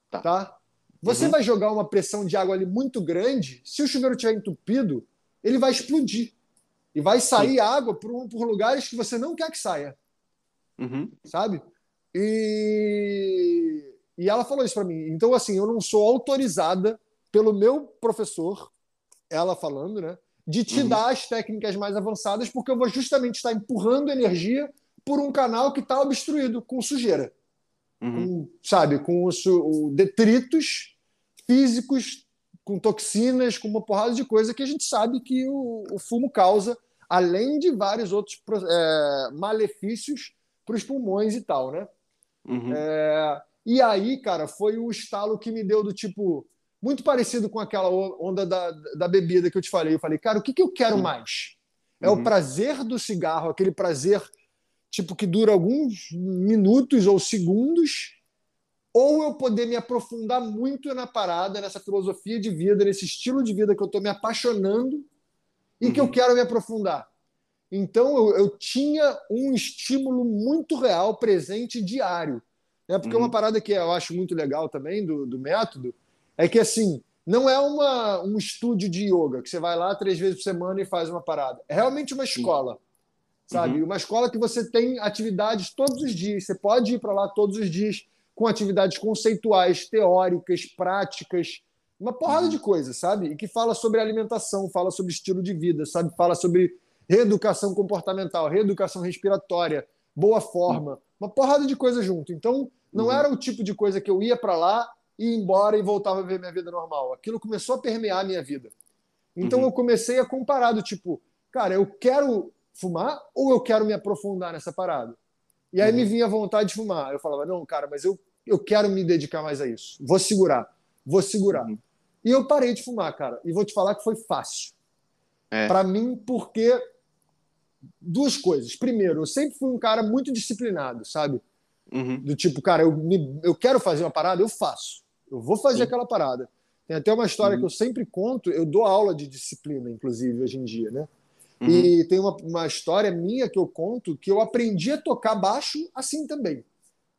Tá. tá? Você uhum. vai jogar uma pressão de água ali muito grande, se o chuveiro estiver entupido, ele vai explodir. E vai sair Sim. água por, por, lugares que você não quer que saia. Uhum. Sabe? E, e ela falou isso para mim. Então, assim, eu não sou autorizada pelo meu professor, ela falando, né? De te uhum. dar as técnicas mais avançadas, porque eu vou justamente estar empurrando energia por um canal que está obstruído com sujeira uhum. com, sabe, com os, detritos físicos, com toxinas, com uma porrada de coisa que a gente sabe que o, o fumo causa, além de vários outros é, malefícios para os pulmões e tal, né? Uhum. É, e aí, cara, foi o estalo que me deu do tipo muito parecido com aquela onda da, da bebida que eu te falei. Eu falei, cara, o que, que eu quero mais? É uhum. o prazer do cigarro, aquele prazer tipo que dura alguns minutos ou segundos, ou eu poder me aprofundar muito na parada, nessa filosofia de vida, nesse estilo de vida que eu estou me apaixonando e uhum. que eu uhum. quero me aprofundar. Então eu, eu, tinha um estímulo muito real, presente, diário. Né? Porque uhum. uma parada que eu acho muito legal também do, do método é que assim não é uma, um estúdio de yoga que você vai lá três vezes por semana e faz uma parada. É realmente uma escola sabe? Uhum. Uma escola que você tem atividades todos os dias, você pode ir para lá todos os dias com atividades conceituais, teóricas, práticas, uma porrada uhum. de coisas, sabe? E que fala sobre alimentação, fala sobre estilo de vida, sabe? Fala sobre reeducação comportamental, reeducação respiratória, boa forma. Uma porrada de coisa junto. Então, não uhum. era o tipo de coisa que eu ia para lá e ia embora e voltava a ver minha vida normal. Aquilo começou a permear a minha vida. Então, uhum. eu comecei a comparar do tipo, cara, eu quero fumar ou eu quero me aprofundar nessa parada? E aí uhum. me vinha a vontade de fumar. Eu falava, não, cara, mas eu, eu quero me dedicar mais a isso. Vou segurar, vou segurar. Uhum. E eu parei de fumar, cara. E vou te falar que foi fácil. É. Para mim, porque duas coisas. Primeiro, eu sempre fui um cara muito disciplinado, sabe? Uhum. Do tipo, cara, eu, me, eu quero fazer uma parada, eu faço. Eu vou fazer Sim. aquela parada. Tem até uma história uhum. que eu sempre conto, eu dou aula de disciplina, inclusive, hoje em dia, né? Uhum. E tem uma, uma história minha que eu conto que eu aprendi a tocar baixo assim também.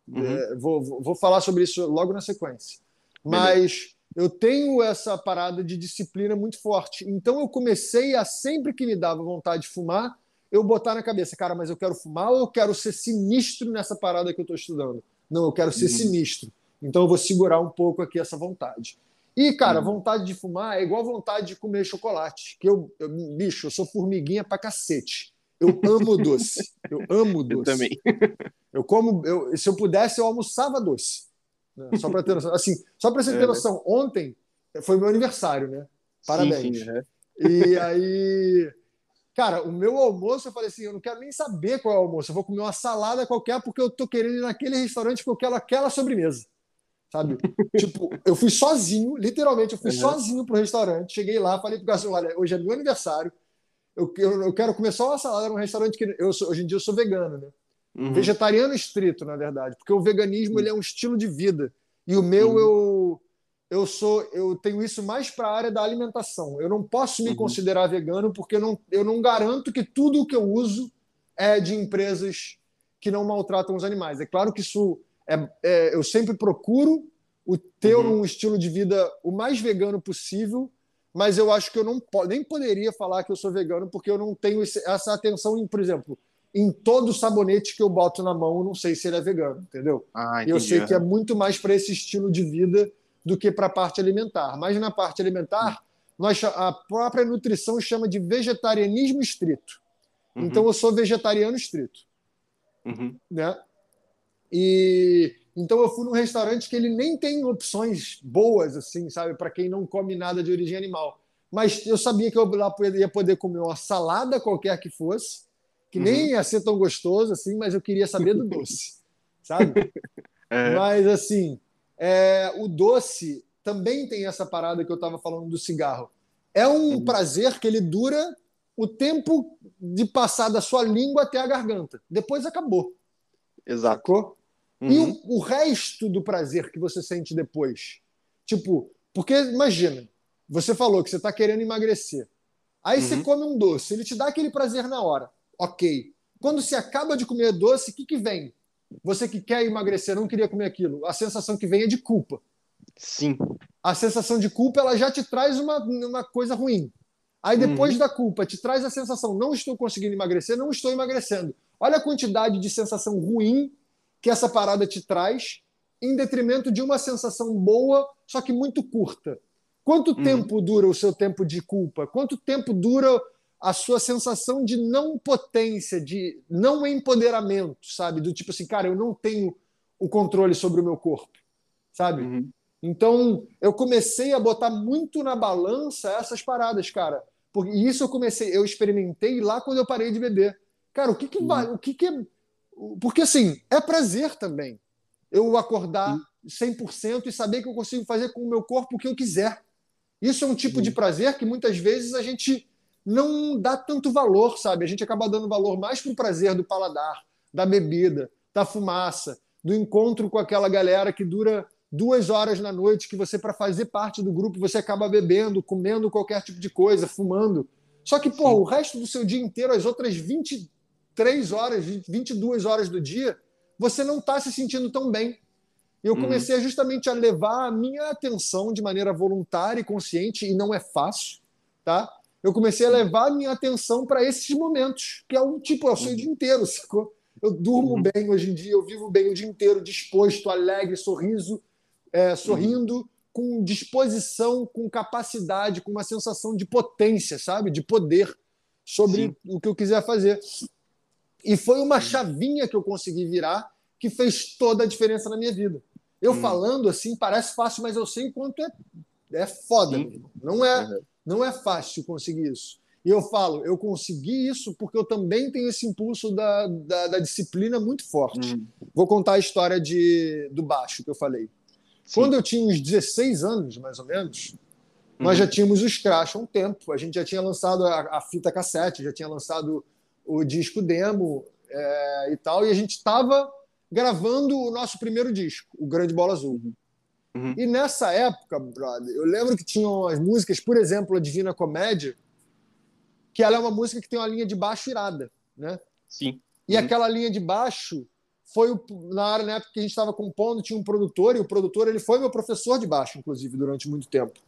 Uhum. É, vou, vou falar sobre isso logo na sequência. Mas eu tenho essa parada de disciplina muito forte. Então eu comecei a, sempre que me dava vontade de fumar, eu botar na cabeça, cara, mas eu quero fumar ou eu quero ser sinistro nessa parada que eu estou estudando? Não, eu quero ser uhum. sinistro. Então eu vou segurar um pouco aqui essa vontade. E, cara, uhum. vontade de fumar é igual vontade de comer chocolate. Que eu, eu, bicho, eu sou formiguinha pra cacete. Eu amo doce. Eu amo doce.
Eu também.
Eu como, eu, se eu pudesse, eu almoçava doce. Né? Só para ter noção. Assim, só para você ter é, noção, ontem foi meu aniversário, né? Parabéns. Sim, sim, é. E aí, cara, o meu almoço, eu falei assim, eu não quero nem saber qual é o almoço. Eu vou comer uma salada qualquer porque eu tô querendo ir naquele restaurante porque eu quero aquela sobremesa. Sabe? tipo, eu fui sozinho, literalmente, eu fui uhum. sozinho pro restaurante. Cheguei lá, falei pro garçom, olha, hoje é meu aniversário. Eu, eu, eu quero comer só uma salada num restaurante que eu hoje em dia eu sou vegano, né? Uhum. Vegetariano estrito, na verdade, porque o veganismo uhum. ele é um estilo de vida. E o meu, uhum. eu, eu sou eu tenho isso mais para a área da alimentação. Eu não posso me uhum. considerar vegano porque eu não, eu não garanto que tudo o que eu uso é de empresas que não maltratam os animais. É claro que isso é, é eu sempre procuro o ter uhum. um estilo de vida o mais vegano possível, mas eu acho que eu não nem poderia falar que eu sou vegano porque eu não tenho essa atenção em, por exemplo, em todo sabonete que eu boto na mão, eu não sei se ele é vegano, entendeu? Ah, eu sei que é muito mais para esse estilo de vida do que para a parte alimentar. Mas na parte alimentar, nós, a própria nutrição chama de vegetarianismo estrito. Uhum. Então eu sou vegetariano estrito. Uhum. Né? E então eu fui num restaurante que ele nem tem opções boas, assim, sabe, para quem não come nada de origem animal. Mas eu sabia que eu lá ia poder comer uma salada qualquer que fosse que uhum. nem ia ser tão gostoso assim, mas eu queria saber do doce, sabe? É. Mas assim, é, o doce também tem essa parada que eu estava falando do cigarro. É um uhum. prazer que ele dura o tempo de passar da sua língua até a garganta. Depois acabou.
Exato.
Uhum. E o, o resto do prazer que você sente depois? Tipo, porque imagina, você falou que você está querendo emagrecer. Aí você uhum. come um doce, ele te dá aquele prazer na hora ok. Quando se acaba de comer doce, o que, que vem? Você que quer emagrecer, não queria comer aquilo. A sensação que vem é de culpa.
Sim.
A sensação de culpa ela já te traz uma, uma coisa ruim. Aí depois uhum. da culpa te traz a sensação, não estou conseguindo emagrecer, não estou emagrecendo. Olha a quantidade de sensação ruim que essa parada te traz, em detrimento de uma sensação boa, só que muito curta. Quanto uhum. tempo dura o seu tempo de culpa? Quanto tempo dura a sua sensação de não potência, de não empoderamento, sabe? Do tipo assim, cara, eu não tenho o controle sobre o meu corpo, sabe? Uhum. Então, eu comecei a botar muito na balança essas paradas, cara. Porque isso eu comecei, eu experimentei lá quando eu parei de beber. Cara, o que que vai, uhum. o que que é... porque assim, é prazer também. Eu acordar uhum. 100% e saber que eu consigo fazer com o meu corpo o que eu quiser. Isso é um tipo de prazer que muitas vezes a gente não dá tanto valor, sabe? A gente acaba dando valor mais para o prazer do paladar, da bebida, da fumaça, do encontro com aquela galera que dura duas horas na noite, que você, para fazer parte do grupo, você acaba bebendo, comendo qualquer tipo de coisa, fumando. Só que, pô, o resto do seu dia inteiro, as outras 23 horas, 22 horas do dia, você não está se sentindo tão bem. Eu uhum. comecei uhum. justamente a levar a minha atenção de maneira voluntária e consciente, e não é fácil, tá? Eu comecei a levar a minha atenção para esses momentos, que é um tipo, eu sou o dia inteiro, sacou? Eu durmo uhum. bem hoje em dia, eu vivo bem o dia inteiro, disposto, alegre, sorriso, é, sorrindo, uhum. com disposição, com capacidade, com uma sensação de potência, sabe? De poder sobre Sim. o que eu quiser fazer. E foi uma chavinha que eu consegui virar que fez toda a diferença na minha vida. Eu uhum. falando assim, parece fácil, mas eu sei o quanto é, é foda. Não é, uhum. Não é fácil conseguir isso. E eu falo, eu consegui isso porque eu também tenho esse impulso da, da, da disciplina muito forte. Hum. Vou contar a história de, do baixo que eu falei. Sim. Quando eu tinha uns 16 anos, mais ou menos, nós já uhum. tínhamos o Scratch há um tempo. A gente já tinha lançado a, a fita cassete, já tinha lançado o disco demo é, e tal, e a gente estava gravando o nosso primeiro disco, o Grande Bola Azul. Uhum. Uhum. E nessa época, brother, eu lembro que tinham as músicas, por exemplo, a Divina Comédia, que ela é uma música que tem uma linha de baixo irada, né?
Sim.
E uhum. aquela linha de baixo foi o, na área na época que a gente estava compondo, tinha um produtor, e o produtor ele foi meu professor de baixo, inclusive, durante muito tempo.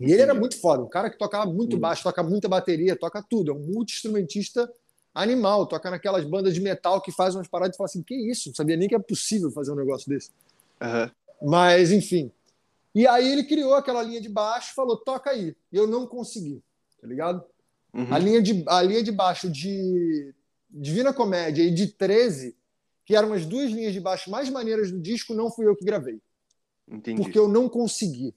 E ele era muito foda, um cara que tocava muito baixo, toca muita bateria, toca tudo, é um multi-instrumentista animal, toca naquelas bandas de metal que fazem umas paradas e fala assim: que isso? Não sabia nem que é possível fazer um negócio desse.
Uhum.
Mas, enfim. E aí ele criou aquela linha de baixo falou: toca aí. E eu não consegui, tá ligado? Uhum. A, linha de, a linha de baixo de Divina Comédia e de 13, que eram as duas linhas de baixo mais maneiras do disco, não fui eu que gravei.
Entendi.
Porque eu não consegui.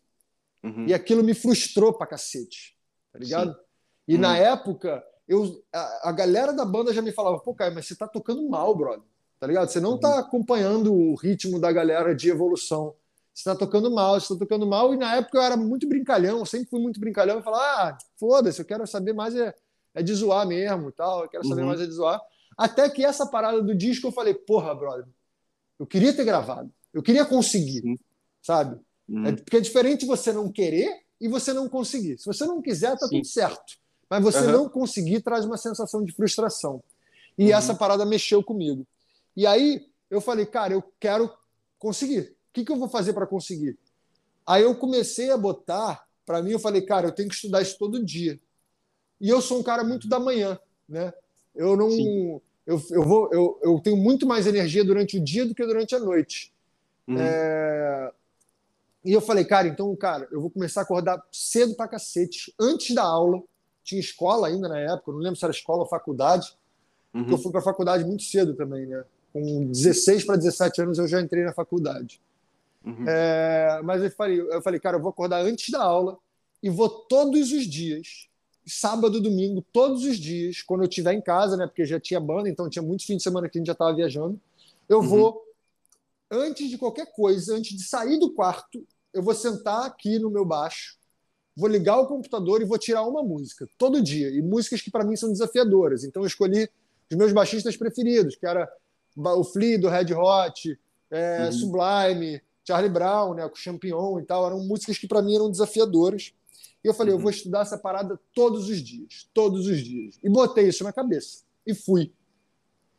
Uhum. E aquilo me frustrou pra cacete, tá ligado? Sim. E uhum. na época, eu, a, a, galera da banda já me falava, pô, cara, mas você tá tocando mal, brother, tá ligado? Você não uhum. tá acompanhando o ritmo da galera de evolução. Você tá tocando mal, você tá tocando mal. E na época eu era muito brincalhão, sempre fui muito brincalhão. Eu falava, ah, foda-se, eu quero saber mais é, é de zoar mesmo tal, eu quero saber uhum. mais é de zoar. Até que essa parada do disco eu falei, porra, brother, eu queria ter gravado, eu queria conseguir, uhum. sabe? Uhum. É, porque é diferente você não querer e você não conseguir. Se você não quiser, tá Sim. tudo certo. Mas você uhum. não conseguir traz uma sensação de frustração. E uhum. essa parada mexeu comigo. E aí eu falei, cara, eu quero conseguir que, que eu vou fazer para conseguir? Aí eu comecei a botar, para mim, eu falei, cara, eu tenho que estudar isso todo dia. E eu sou um cara muito da manhã, né? Eu não. Eu, eu, vou, eu, eu tenho muito mais energia durante o dia do que durante a noite. Uhum. É... E eu falei, cara, então, cara, eu vou começar a acordar cedo pra cacete, antes da aula. Tinha escola ainda na época, não lembro se era escola ou faculdade. Uhum. Eu fui pra faculdade muito cedo também, né? Com 16 para 17 anos eu já entrei na faculdade. Uhum. É, mas eu falei, eu falei, cara, eu vou acordar antes da aula e vou todos os dias, sábado, domingo, todos os dias, quando eu estiver em casa, né? Porque já tinha banda, então tinha muitos fins de semana que a gente já estava viajando. Eu uhum. vou, antes de qualquer coisa, antes de sair do quarto, eu vou sentar aqui no meu baixo, vou ligar o computador e vou tirar uma música, todo dia. E músicas que para mim são desafiadoras. Então eu escolhi os meus baixistas preferidos, que era o Flea do Red Hot, é, uhum. Sublime, Charlie Brown, né, com Champion e tal, eram músicas que para mim eram desafiadoras. E eu falei, uhum. eu vou estudar essa parada todos os dias, todos os dias. E botei isso na cabeça. E fui.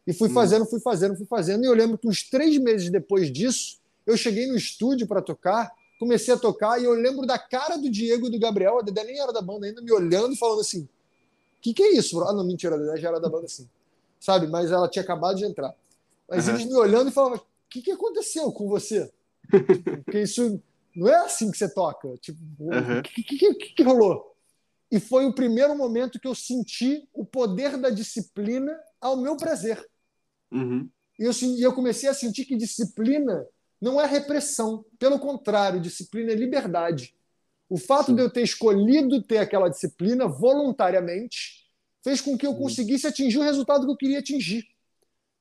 E fui uhum. fazendo, fui fazendo, fui fazendo. E eu lembro que uns três meses depois disso, eu cheguei no estúdio para tocar, comecei a tocar, e eu lembro da cara do Diego e do Gabriel, a Dedé nem era da banda ainda, me olhando e falando assim: o que, que é isso? Ah, não, mentira, a Dedé já era da banda assim. Sabe? Mas ela tinha acabado de entrar. Mas uhum. eles me olhando e falavam: o que, que aconteceu com você? Porque isso não é assim que você toca. Tipo, o uhum. que, que, que, rolou? E foi o primeiro momento que eu senti o poder da disciplina ao meu prazer.
Uhum.
E eu, eu comecei a sentir que disciplina não é repressão. Pelo contrário, disciplina é liberdade. O fato Sim. de eu ter escolhido ter aquela disciplina voluntariamente fez com que eu conseguisse atingir o resultado que eu queria atingir.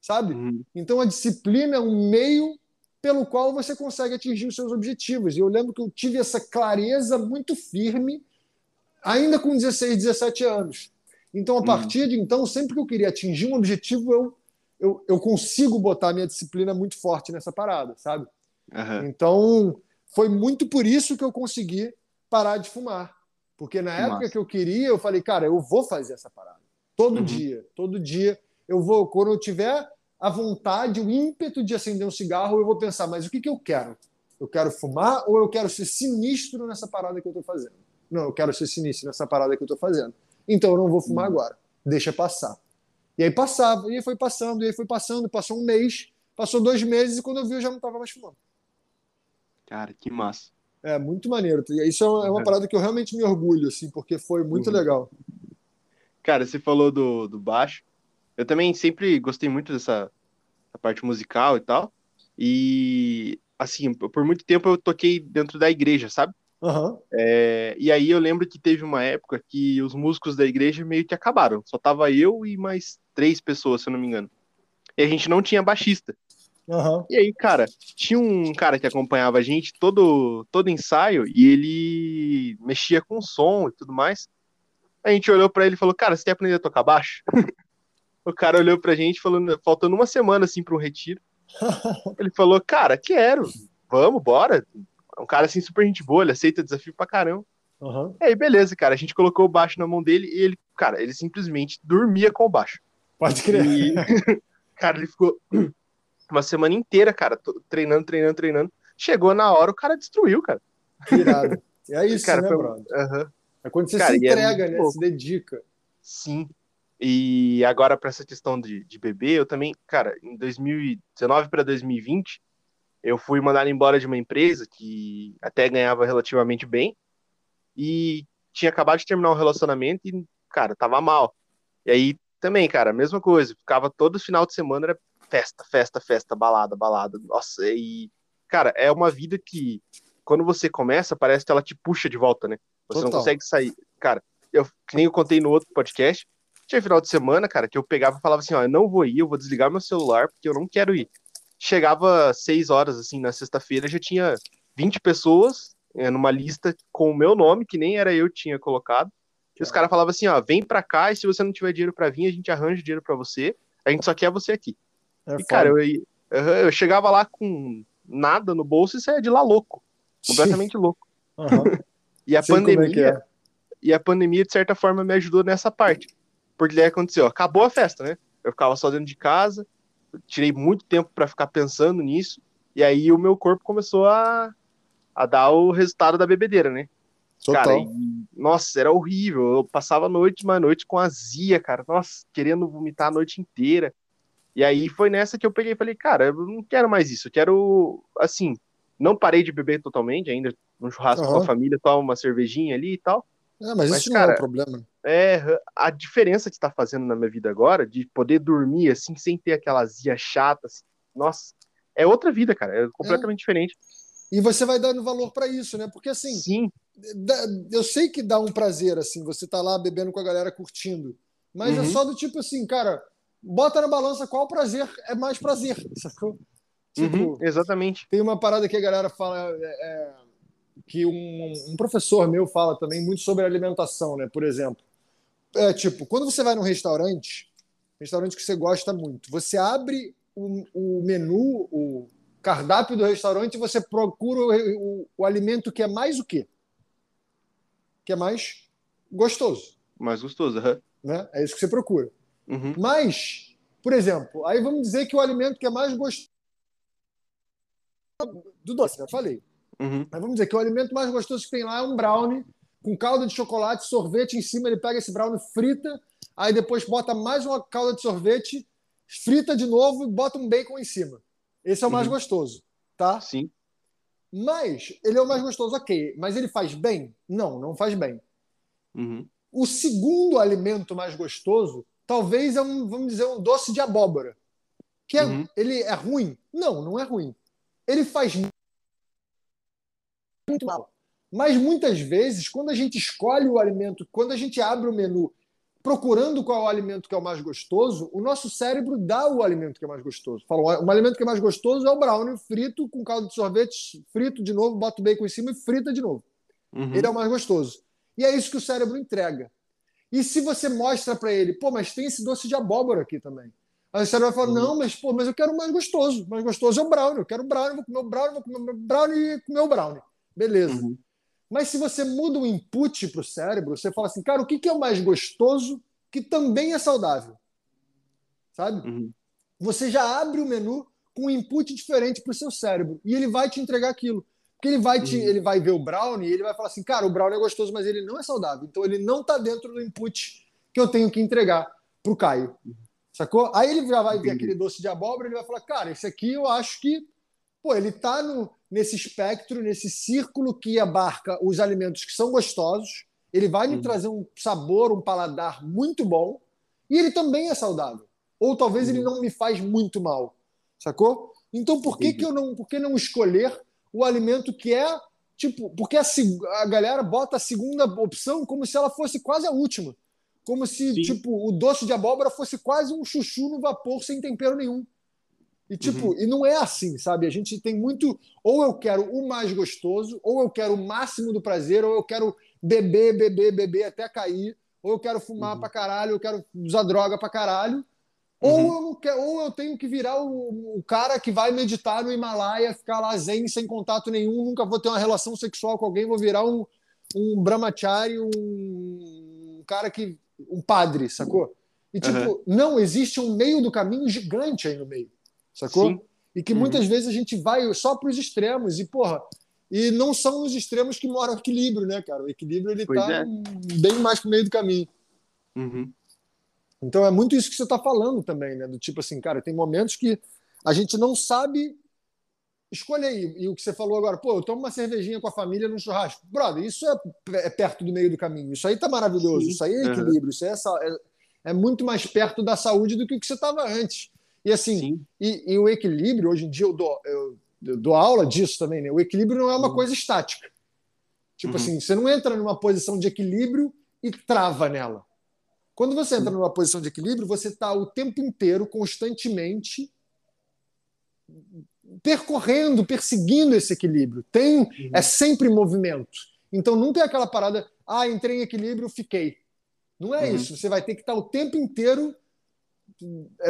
Sabe? Uhum. Então a disciplina é um meio pelo qual você consegue atingir os seus objetivos. E eu lembro que eu tive essa clareza muito firme, ainda com 16, 17 anos. Então, a uhum. partir de então, sempre que eu queria atingir um objetivo, eu, eu, eu consigo botar a minha disciplina muito forte nessa parada, sabe?
Uhum.
Então, foi muito por isso que eu consegui parar de fumar. Porque na época Nossa. que eu queria, eu falei, cara, eu vou fazer essa parada. Todo uhum. dia, todo dia. Eu vou, quando eu tiver a vontade, o ímpeto de acender um cigarro, eu vou pensar, mas o que, que eu quero? Eu quero fumar ou eu quero ser sinistro nessa parada que eu estou fazendo? Não, eu quero ser sinistro nessa parada que eu estou fazendo. Então eu não vou fumar hum. agora. Deixa passar. E aí passava, e aí foi passando, e aí foi passando, passou um mês, passou dois meses, e quando eu vi eu já não estava mais fumando.
Cara, que massa.
É, muito maneiro. Isso é uma é. parada que eu realmente me orgulho, assim, porque foi muito uhum. legal.
Cara, você falou do, do baixo. Eu também sempre gostei muito dessa parte musical e tal. E, assim, por muito tempo eu toquei dentro da igreja, sabe?
Uhum.
É, e aí eu lembro que teve uma época que os músicos da igreja meio que acabaram. Só tava eu e mais três pessoas, se eu não me engano. E a gente não tinha baixista.
Uhum.
E aí, cara, tinha um cara que acompanhava a gente todo, todo ensaio e ele mexia com som e tudo mais. A gente olhou para ele e falou: Cara, você quer aprender a tocar baixo? O cara olhou pra gente falando, faltando uma semana assim para um retiro. Ele falou, cara, quero, vamos, bora. É um cara assim super gente boa, ele aceita desafio pra caramba.
Uhum.
E aí, beleza, cara, a gente colocou o baixo na mão dele e ele, cara, ele simplesmente dormia com o baixo.
Pode crer. E,
cara, ele ficou uma semana inteira, cara, treinando, treinando, treinando. Chegou na hora, o cara destruiu, cara.
Irado. É isso, cara, né, foi... brother?
Uhum.
É quando você cara, se é entrega, é né? Pouco. Se dedica.
Sim. E agora, para essa questão de, de bebê, eu também, cara, em 2019 para 2020, eu fui mandado embora de uma empresa que até ganhava relativamente bem e tinha acabado de terminar um relacionamento e, cara, tava mal. E aí também, cara, mesma coisa, ficava todo final de semana era festa, festa, festa, balada, balada. Nossa, e cara, é uma vida que quando você começa, parece que ela te puxa de volta, né? Você Total. não consegue sair. Cara, eu que nem eu contei no outro podcast, tinha final de semana, cara, que eu pegava e falava assim, ó, eu não vou ir, eu vou desligar meu celular porque eu não quero ir. Chegava seis horas, assim, na sexta-feira, já tinha 20 pessoas é, numa lista com o meu nome, que nem era eu que tinha colocado. E os caras falavam assim, ó, vem pra cá e se você não tiver dinheiro pra vir, a gente arranja dinheiro pra você. A gente só quer você aqui. É e, cara, eu, eu, chegava lá com nada no bolso e saía de lá louco. Completamente louco. Uhum. e a Sei é pandemia... É e a pandemia, de certa forma, me ajudou nessa parte. Porque daí aconteceu, acabou a festa, né? Eu ficava só dentro de casa, tirei muito tempo para ficar pensando nisso, e aí o meu corpo começou a, a dar o resultado da bebedeira, né? Total. Cara, e, nossa, era horrível. Eu passava noite, uma noite com azia, cara. Nossa, querendo vomitar a noite inteira. E aí foi nessa que eu peguei e falei, cara, eu não quero mais isso. Eu quero, assim, não parei de beber totalmente, ainda no churrasco uhum. com a família, tomo uma cervejinha ali e tal.
É, mas, mas isso cara, não é um problema.
É, a diferença que está fazendo na minha vida agora, de poder dormir assim, sem ter aquela azia chata, assim, nossa, é outra vida, cara, é completamente é. diferente.
E você vai dando valor para isso, né? Porque assim,
Sim.
eu sei que dá um prazer, assim, você tá lá bebendo com a galera curtindo, mas é uhum. é só do tipo assim, cara, bota na balança qual prazer é mais prazer, sacou?
Tipo, uhum, exatamente.
Tem uma parada que a galera fala. É, é, que um, um, professor meu fala também muito sobre alimentação, né? Por exemplo, é tipo, quando você vai num restaurante, restaurante que você gosta muito, você abre o, o menu, o cardápio do restaurante e você procura o, o, o alimento que é mais o quê? Que é mais gostoso.
Mais gostoso, uhum.
né? É isso que você procura.
Uhum.
Mas, por exemplo, aí vamos dizer que o alimento que é mais gostoso do doce, já falei.
Uhum.
Mas vamos dizer que o alimento mais gostoso que tem lá é um brownie com calda de chocolate, sorvete em cima. Ele pega esse brownie, frita, aí depois bota mais uma calda de sorvete, frita de novo e bota um bacon em cima. Esse é o mais uhum. gostoso, tá?
Sim.
Mas ele é o mais gostoso, ok. Mas ele faz bem? Não, não faz bem.
Uhum.
O segundo alimento mais gostoso, talvez é um, vamos dizer, um doce de abóbora. Que é, uhum. ele é ruim? Não, não é ruim. Ele faz muito mal. Mas muitas vezes, quando a gente escolhe o alimento, quando a gente abre o menu procurando qual é o alimento que é o mais gostoso, o nosso cérebro dá o alimento que é mais gostoso. Fala, um alimento que é mais gostoso é o brownie frito com caldo de sorvete, frito de novo, bota o bacon em cima e frita de novo. Uhum. Ele é o mais gostoso. E é isso que o cérebro entrega. E se você mostra para ele, pô, mas tem esse doce de abóbora aqui também. Aí o cérebro vai falar, uhum. não, mas pô, mas eu quero o mais gostoso. O mais gostoso é o brownie. Eu quero o brownie, vou comer o brownie, vou comer o brownie e comer o brownie. Beleza. Uhum. Mas se você muda o input para o cérebro, você fala assim, cara, o que é o mais gostoso que também é saudável? Sabe?
Uhum.
Você já abre o menu com um input diferente para o seu cérebro e ele vai te entregar aquilo. Porque ele vai, te, uhum. ele vai ver o brownie e ele vai falar assim, cara, o brownie é gostoso, mas ele não é saudável. Então ele não está dentro do input que eu tenho que entregar para o Caio. Uhum. Sacou? Aí ele já vai ver aquele doce de abóbora e ele vai falar, cara, esse aqui eu acho que pô, ele está nesse espectro, nesse círculo que abarca os alimentos que são gostosos, ele vai me uhum. trazer um sabor, um paladar muito bom, e ele também é saudável. Ou talvez uhum. ele não me faz muito mal, sacou? Então por que, que eu não, por que não escolher o alimento que é tipo, porque a, a galera bota a segunda opção como se ela fosse quase a última. Como se, Sim. tipo, o doce de abóbora fosse quase um chuchu no vapor sem tempero nenhum. E tipo, uhum. e não é assim, sabe? A gente tem muito, ou eu quero o mais gostoso, ou eu quero o máximo do prazer, ou eu quero beber, beber, beber até cair, ou eu quero fumar uhum. pra caralho, eu quero usar droga pra caralho, uhum. ou, eu quero, ou eu tenho que virar o, o, cara que vai meditar no Himalaia, ficar lá zen, sem contato nenhum, nunca vou ter uma relação sexual com alguém, vou virar um, um brahmachari, um, um cara que. um padre, sacou? E tipo, não, existe um meio do caminho gigante aí no meio. Sacou? Sim. E que uhum. muitas vezes a gente vai só para os extremos. E, porra, e não são nos extremos que mora o equilíbrio, né, cara? O equilíbrio ele está é. bem mais para o meio do caminho.
Uhum.
Então é muito isso que você está falando também, né? Do tipo assim, cara, tem momentos que a gente não sabe escolher. E, e o que você falou agora, pô, eu tomo uma cervejinha com a família no churrasco. Brother, isso é, é perto do meio do caminho. Isso aí tá maravilhoso. Sim. Isso aí é equilíbrio. Uhum. Isso é, é, é, muito mais perto da saúde do que o que você estava antes. E assim, e, e, o equilíbrio, hoje em dia eu dou, eu, eu dou aula disso também, né? O equilíbrio não é uma uhum. coisa estática. Tipo uhum. assim, você não entra numa posição de equilíbrio e trava nela. Quando você entra numa posição de equilíbrio, você está o tempo inteiro, constantemente, percorrendo, perseguindo esse equilíbrio. Tem, uhum. é sempre movimento. Então não tem aquela parada, ah, entrei em equilíbrio, fiquei. Não é uhum. isso. Você vai ter que estar o tempo inteiro é,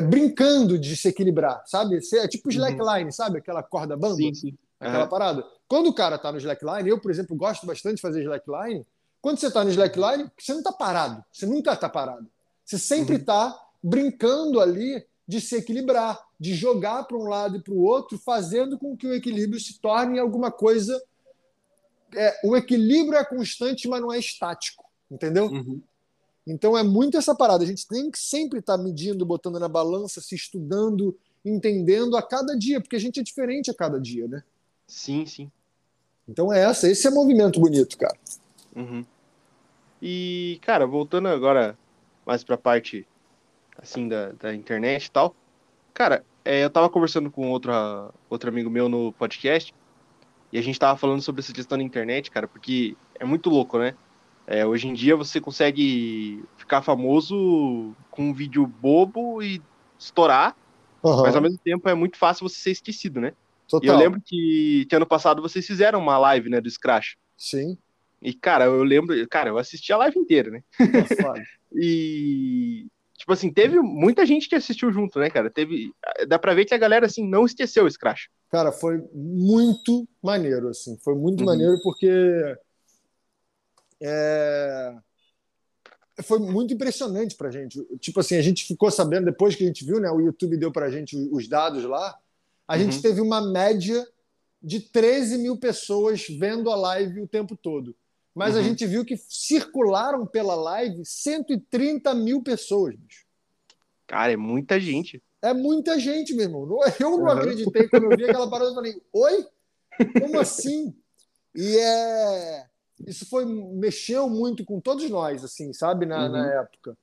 brincando de se equilibrar, sabe? É tipo uhum. slackline, uhum. sabe? Aquela corda bamba. Sim, sim. Aquela parada. Quando o cara está no slackline, eu, por exemplo, gosto bastante de fazer slackline, quando você está no slackline, você não está parado. Você nunca está parado. Você sempre está uhum. brincando ali de se equilibrar, de jogar para um lado e para o outro, fazendo com que o equilíbrio se torne alguma coisa. É, o equilíbrio é constante, mas não é estático, entendeu?
Uhum.
Então é muito essa parada. A gente tem que sempre estar tá medindo, botando na balança, se estudando, entendendo a cada dia, porque a gente é diferente a cada dia, né?
Sim, sim.
Então é essa, esse é movimento bonito, cara.
Uhum. E, cara, voltando agora mais pra parte, assim, da, da internet e tal. Cara, é, eu tava conversando com outro, outro amigo meu no podcast e a gente tava falando sobre essa questão da internet, cara, porque é muito louco, né? É, hoje em dia você consegue ficar famoso com um vídeo bobo e estourar, uhum. mas ao mesmo tempo é muito fácil você ser esquecido, né? Total. E eu lembro que, que ano passado vocês fizeram uma live, né, do Scratch.
Sim.
E, cara, eu lembro, cara, eu assisti a live inteira, né? e, tipo assim, teve muita gente que assistiu junto, né, cara? Teve, dá pra ver que a galera, assim, não esqueceu o Scratch.
Cara, foi muito maneiro, assim, foi muito uhum. maneiro porque é... foi muito impressionante pra gente. Tipo assim, a gente ficou sabendo, depois que a gente viu, né, o YouTube deu pra gente os dados lá, a uhum. gente teve uma média de 13 mil pessoas vendo a live o tempo todo mas uhum. a gente viu que circularam pela live 130 mil pessoas, bicho.
Cara, é muita gente.
É muita gente, meu irmão. Eu não uhum. acreditei quando eu vi aquela parada e falei, oi? Como assim? E é. Isso foi mexeu muito com todos nós, assim, sabe, na, uhum. na época.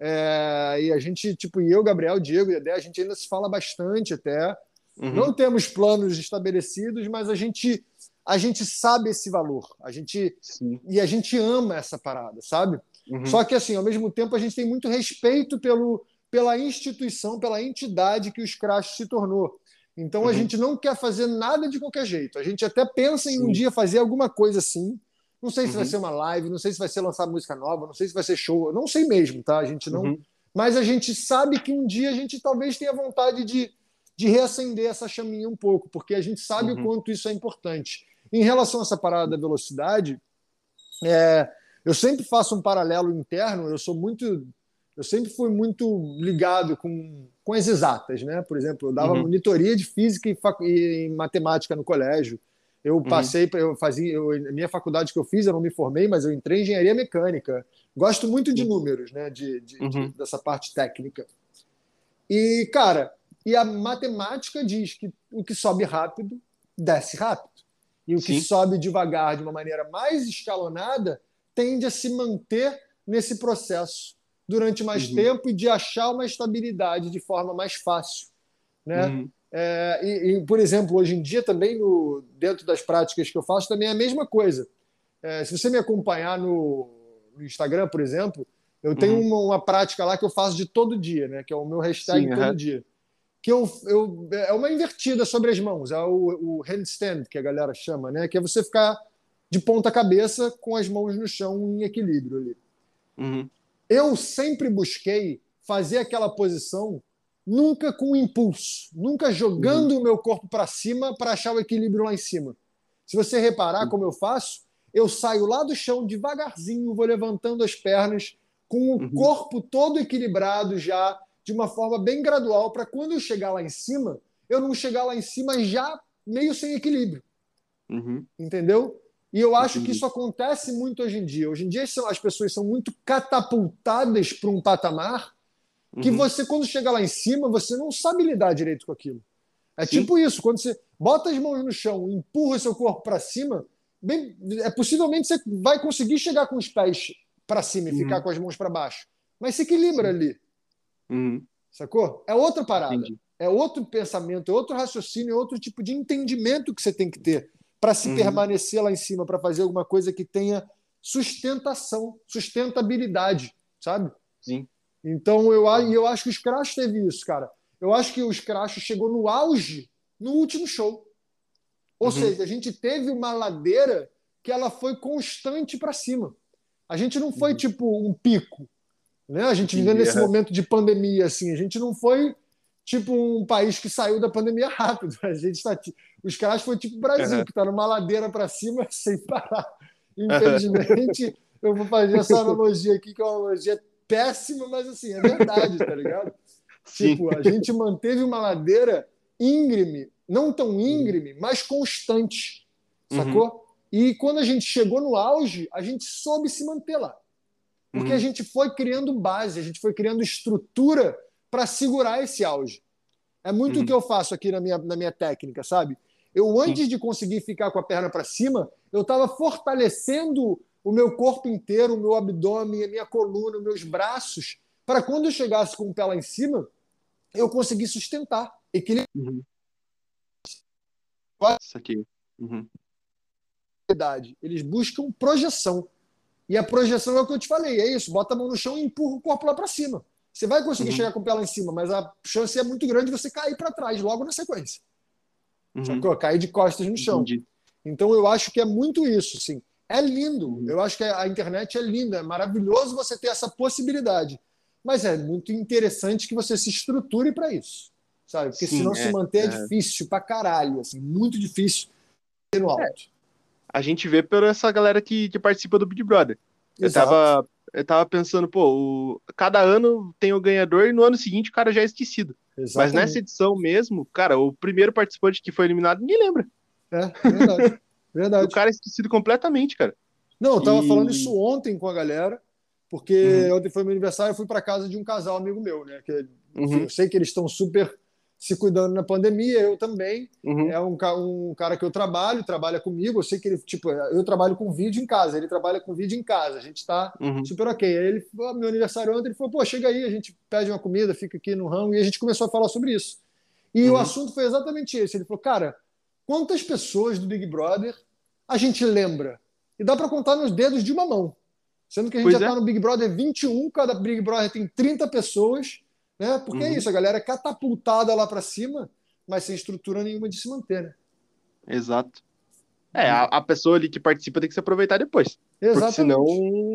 É, e a gente, tipo, eu, Gabriel, Diego e Adé, a gente ainda se fala bastante até. Uhum. Não temos planos estabelecidos, mas a gente a gente sabe esse valor. A gente Sim. e a gente ama essa parada, sabe? Uhum. Só que assim, ao mesmo tempo a gente tem muito respeito pelo pela instituição, pela entidade que o Scratch se tornou. Então uhum. a gente não quer fazer nada de qualquer jeito. A gente até pensa em um dia fazer alguma coisa assim. Não sei se uhum. vai ser uma live, não sei se vai ser lançar música nova, não sei se vai ser show, não sei mesmo, tá? A gente não. Uhum. Mas a gente sabe que um dia a gente talvez tenha vontade de, de reacender essa chaminha um pouco, porque a gente sabe o uhum. quanto isso é importante. Em relação a essa parada da velocidade, é, eu sempre faço um paralelo interno. Eu sou muito, eu sempre fui muito ligado com, com as exatas, né? Por exemplo, eu dava uhum. monitoria de física e, e, matemática no colégio. Eu uhum. passei, eu fazia, eu, a minha faculdade que eu fiz, eu não me formei, mas eu entrei em engenharia mecânica. Gosto muito de números, né? De, de, uhum. de, dessa parte técnica. E cara, e a matemática diz que o que sobe rápido desce rápido. E o que Sim. sobe devagar de uma maneira mais escalonada tende a se manter nesse processo durante mais uhum. tempo e de achar uma estabilidade de forma mais fácil. Né? Uhum. É, e, e, por exemplo, hoje em dia também, no, dentro das práticas que eu faço, também é a mesma coisa. É, se você me acompanhar no, no, Instagram, por exemplo, eu tenho uhum. uma, uma, prática lá que eu faço de todo dia, né? que é o meu hashtag Sim, todo dia que eu, eu, é uma invertida sobre as mãos, é o, o handstand, que a galera chama, né? que é você ficar de ponta cabeça com as mãos no chão em equilíbrio ali.
Uhum.
Eu sempre busquei fazer aquela posição nunca com impulso, nunca jogando uhum. o meu corpo para cima para achar o equilíbrio lá em cima. Se você reparar uhum. como eu faço, eu saio lá do chão devagarzinho, vou levantando as pernas com o uhum. corpo todo equilibrado já de uma forma bem gradual para quando eu chegar lá em cima, eu não chegar lá em cima já meio sem equilíbrio.
Uhum.
Entendeu? E eu acho que isso acontece muito hoje em dia. Hoje em dia as pessoas são muito catapultadas para um patamar que
Uhum.
você, quando chega lá em cima, você não sabe lidar direito com aquilo. É
Sim.
tipo isso, quando você bota as mãos no chão, empurra seu corpo para cima, bem, é possivelmente você vai conseguir chegar com os pés para cima e
Uhum.
ficar com as mãos para baixo. Mas se equilibra ali,
Uhum.
sacou? É outra parada.
Entendi.
É outro pensamento, é outro raciocínio, é outro tipo de entendimento que você tem que ter para se
Uhum.
permanecer lá em cima, para fazer alguma coisa que tenha sustentação, sustentabilidade, sabe?
Sim.
Então eu, e eu acho que o Scratch teve isso, cara. Eu acho que o Scratch chegou no auge no último show. Ou
Uhum.
seja, a gente teve uma ladeira que ela foi constante para cima. A gente não foi
Uhum.
tipo um pico, né? A gente vivendo nesse
aham.
momento de pandemia assim, a gente não foi tipo um país que saiu da pandemia rápido. A gente tá os caras foi tipo o Brasil,
Aham.
que tá numa ladeira para cima sem parar. Infelizmente, eu vou fazer essa analogia aqui que é uma analogia péssima, mas assim, é verdade, tá ligado?
Sim.
Tipo, a gente manteve uma ladeira íngreme, não tão íngreme, mas constante,
Uhum.
sacou? E quando a gente chegou no auge, a gente soube se manter lá. Porque
Uhum.
a gente foi criando base, a gente foi criando estrutura para segurar esse auge. É muito
Uhum.
o que eu faço aqui na minha, na minha técnica, sabe? Eu, antes de conseguir ficar com a perna para cima, eu estava fortalecendo o meu corpo inteiro, o meu abdômen, a minha coluna, os meus braços, para quando eu chegasse com o pé lá em cima, eu conseguir sustentar, equilibrar.
Uhum. Isso aqui. Uhum.
Eles buscam projeção. E a projeção é o que eu te falei, é isso. Bota a mão no chão e empurra o corpo lá para cima. Você vai conseguir
Uhum.
chegar com o pé lá em cima, mas a chance é muito grande de você cair para trás logo na sequência.
Uhum.
Sacou? Cair de costas no chão.
Entendi.
Então eu acho que é muito isso, sim. É lindo. Eu acho que a internet é linda, é maravilhoso você ter essa possibilidade. Mas é muito interessante que você se estruture para isso. Sabe? Porque
Sim,
senão
é,
se manter é,
é.
difícil pra caralho, assim, muito difícil ter no alto.
A gente vê por essa galera que, que participa do Big Brother. Eu
Exato.
tava, eu tava pensando, pô, o- cada ano tem o ganhador e no ano seguinte o cara já é esquecido. Mas
Exatamente.
nessa edição mesmo, cara, o primeiro participante que foi eliminado, ninguém lembra.
É, verdade. verdade.
O cara é esquecido completamente, cara.
Não, eu tava
E-
falando isso ontem com a galera, porque
Uhum.
ontem foi meu aniversário, eu fui para casa de um casal amigo meu, né? Que, enfim,
Uhum,
Eu sei que eles estão super se cuidando na pandemia, eu também.
uhum,
É um, um cara que eu trabalho, trabalha comigo. Eu sei que ele, tipo, eu trabalho com vídeo em casa, ele trabalha com vídeo em casa. A gente tá
uhum,
super ok. Aí ele, "Ah, meu aniversário ontem, ele falou, pô, chega aí, a gente pede uma comida, fica aqui no ramo, e a gente começou a falar sobre isso. E o
Uhum.
assunto foi exatamente esse. Ele falou, cara, quantas pessoas do Big Brother a gente lembra? E dá para contar nos dedos de uma mão. Sendo que a gente
Pois
já
é.
tá no Big Brother 21, cada Big Brother tem 30 pessoas, né? Porque é
Uhum.
isso, a galera é catapultada lá para cima, mas sem estrutura nenhuma de se manter, né?
exato. É, a, a pessoa ali que participa tem que se aproveitar depois. Porque
Exatamente.
senão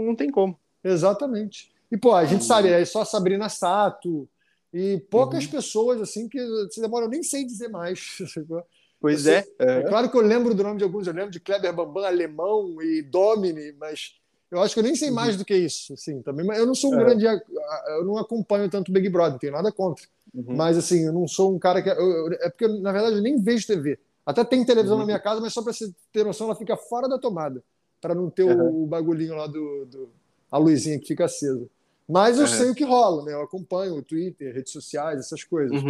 não tem como.
Exatamente. E, pô, a gente
Uhum.
sabe, é só Sabrina Sato e poucas
Uhum.
pessoas, assim, que se demora, eu nem sei dizer mais.
Pois é. é.
É claro que eu lembro do nome de alguns, eu lembro de Kleber Bambam, Alemão e Domini, mas eu acho que eu nem sei mais do que isso, assim, também. Mas eu não sou um
Uhum. É.
grande, eu não acompanho tanto Big Brother, tenho nada contra.
Uhum.
Mas, assim, eu não sou um cara que. eu- eu- é porque, na verdade, eu nem vejo TV. Até tem televisão
Uhum.
na minha casa, mas só para você ter noção, ela fica fora da tomada, para não ter o-
Uhum.
o, bagulhinho lá do, do- a luzinha que fica acesa. Mas eu
Uhum.
sei o que rola, né? Eu acompanho o Twitter, redes sociais, essas coisas.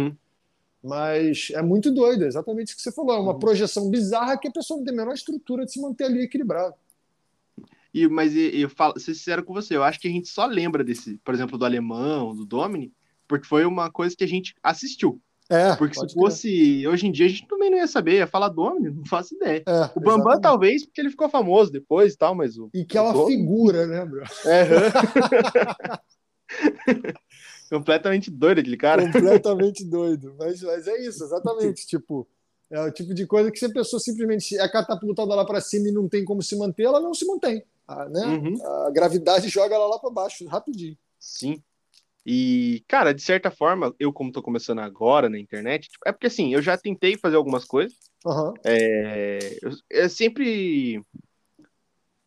Mas é muito doido, é exatamente isso que você falou. É uma
Uhum.
projeção bizarra que a pessoa não tem a menor estrutura de se manter ali equilibrado.
E, mas e- eu falo, ser sincero com você, eu acho que a gente só lembra desse, por exemplo, do alemão, do Domini, porque foi uma coisa que a gente assistiu.
É,
Porque se fosse hoje em dia, a gente também não ia saber, ia falar Domini, não faço ideia.
É,
O Bambam,
exatamente.
talvez, porque ele ficou famoso depois e tal, mas o.
E que é uma figura, né, bro?
É. Completamente doido aquele cara.
Completamente doido. Mas, mas é isso, exatamente. Tipo, é o tipo de coisa que se a pessoa simplesmente é catapultada lá para cima e não tem como se manter, ela não se mantém. Ah, né?
Uhum.
A gravidade joga ela lá para baixo, rapidinho.
Sim. E, cara, de certa forma, eu, como tô começando agora na internet, tipo, é porque assim, eu já tentei fazer algumas coisas.
Aham.
É, eu, eu sempre.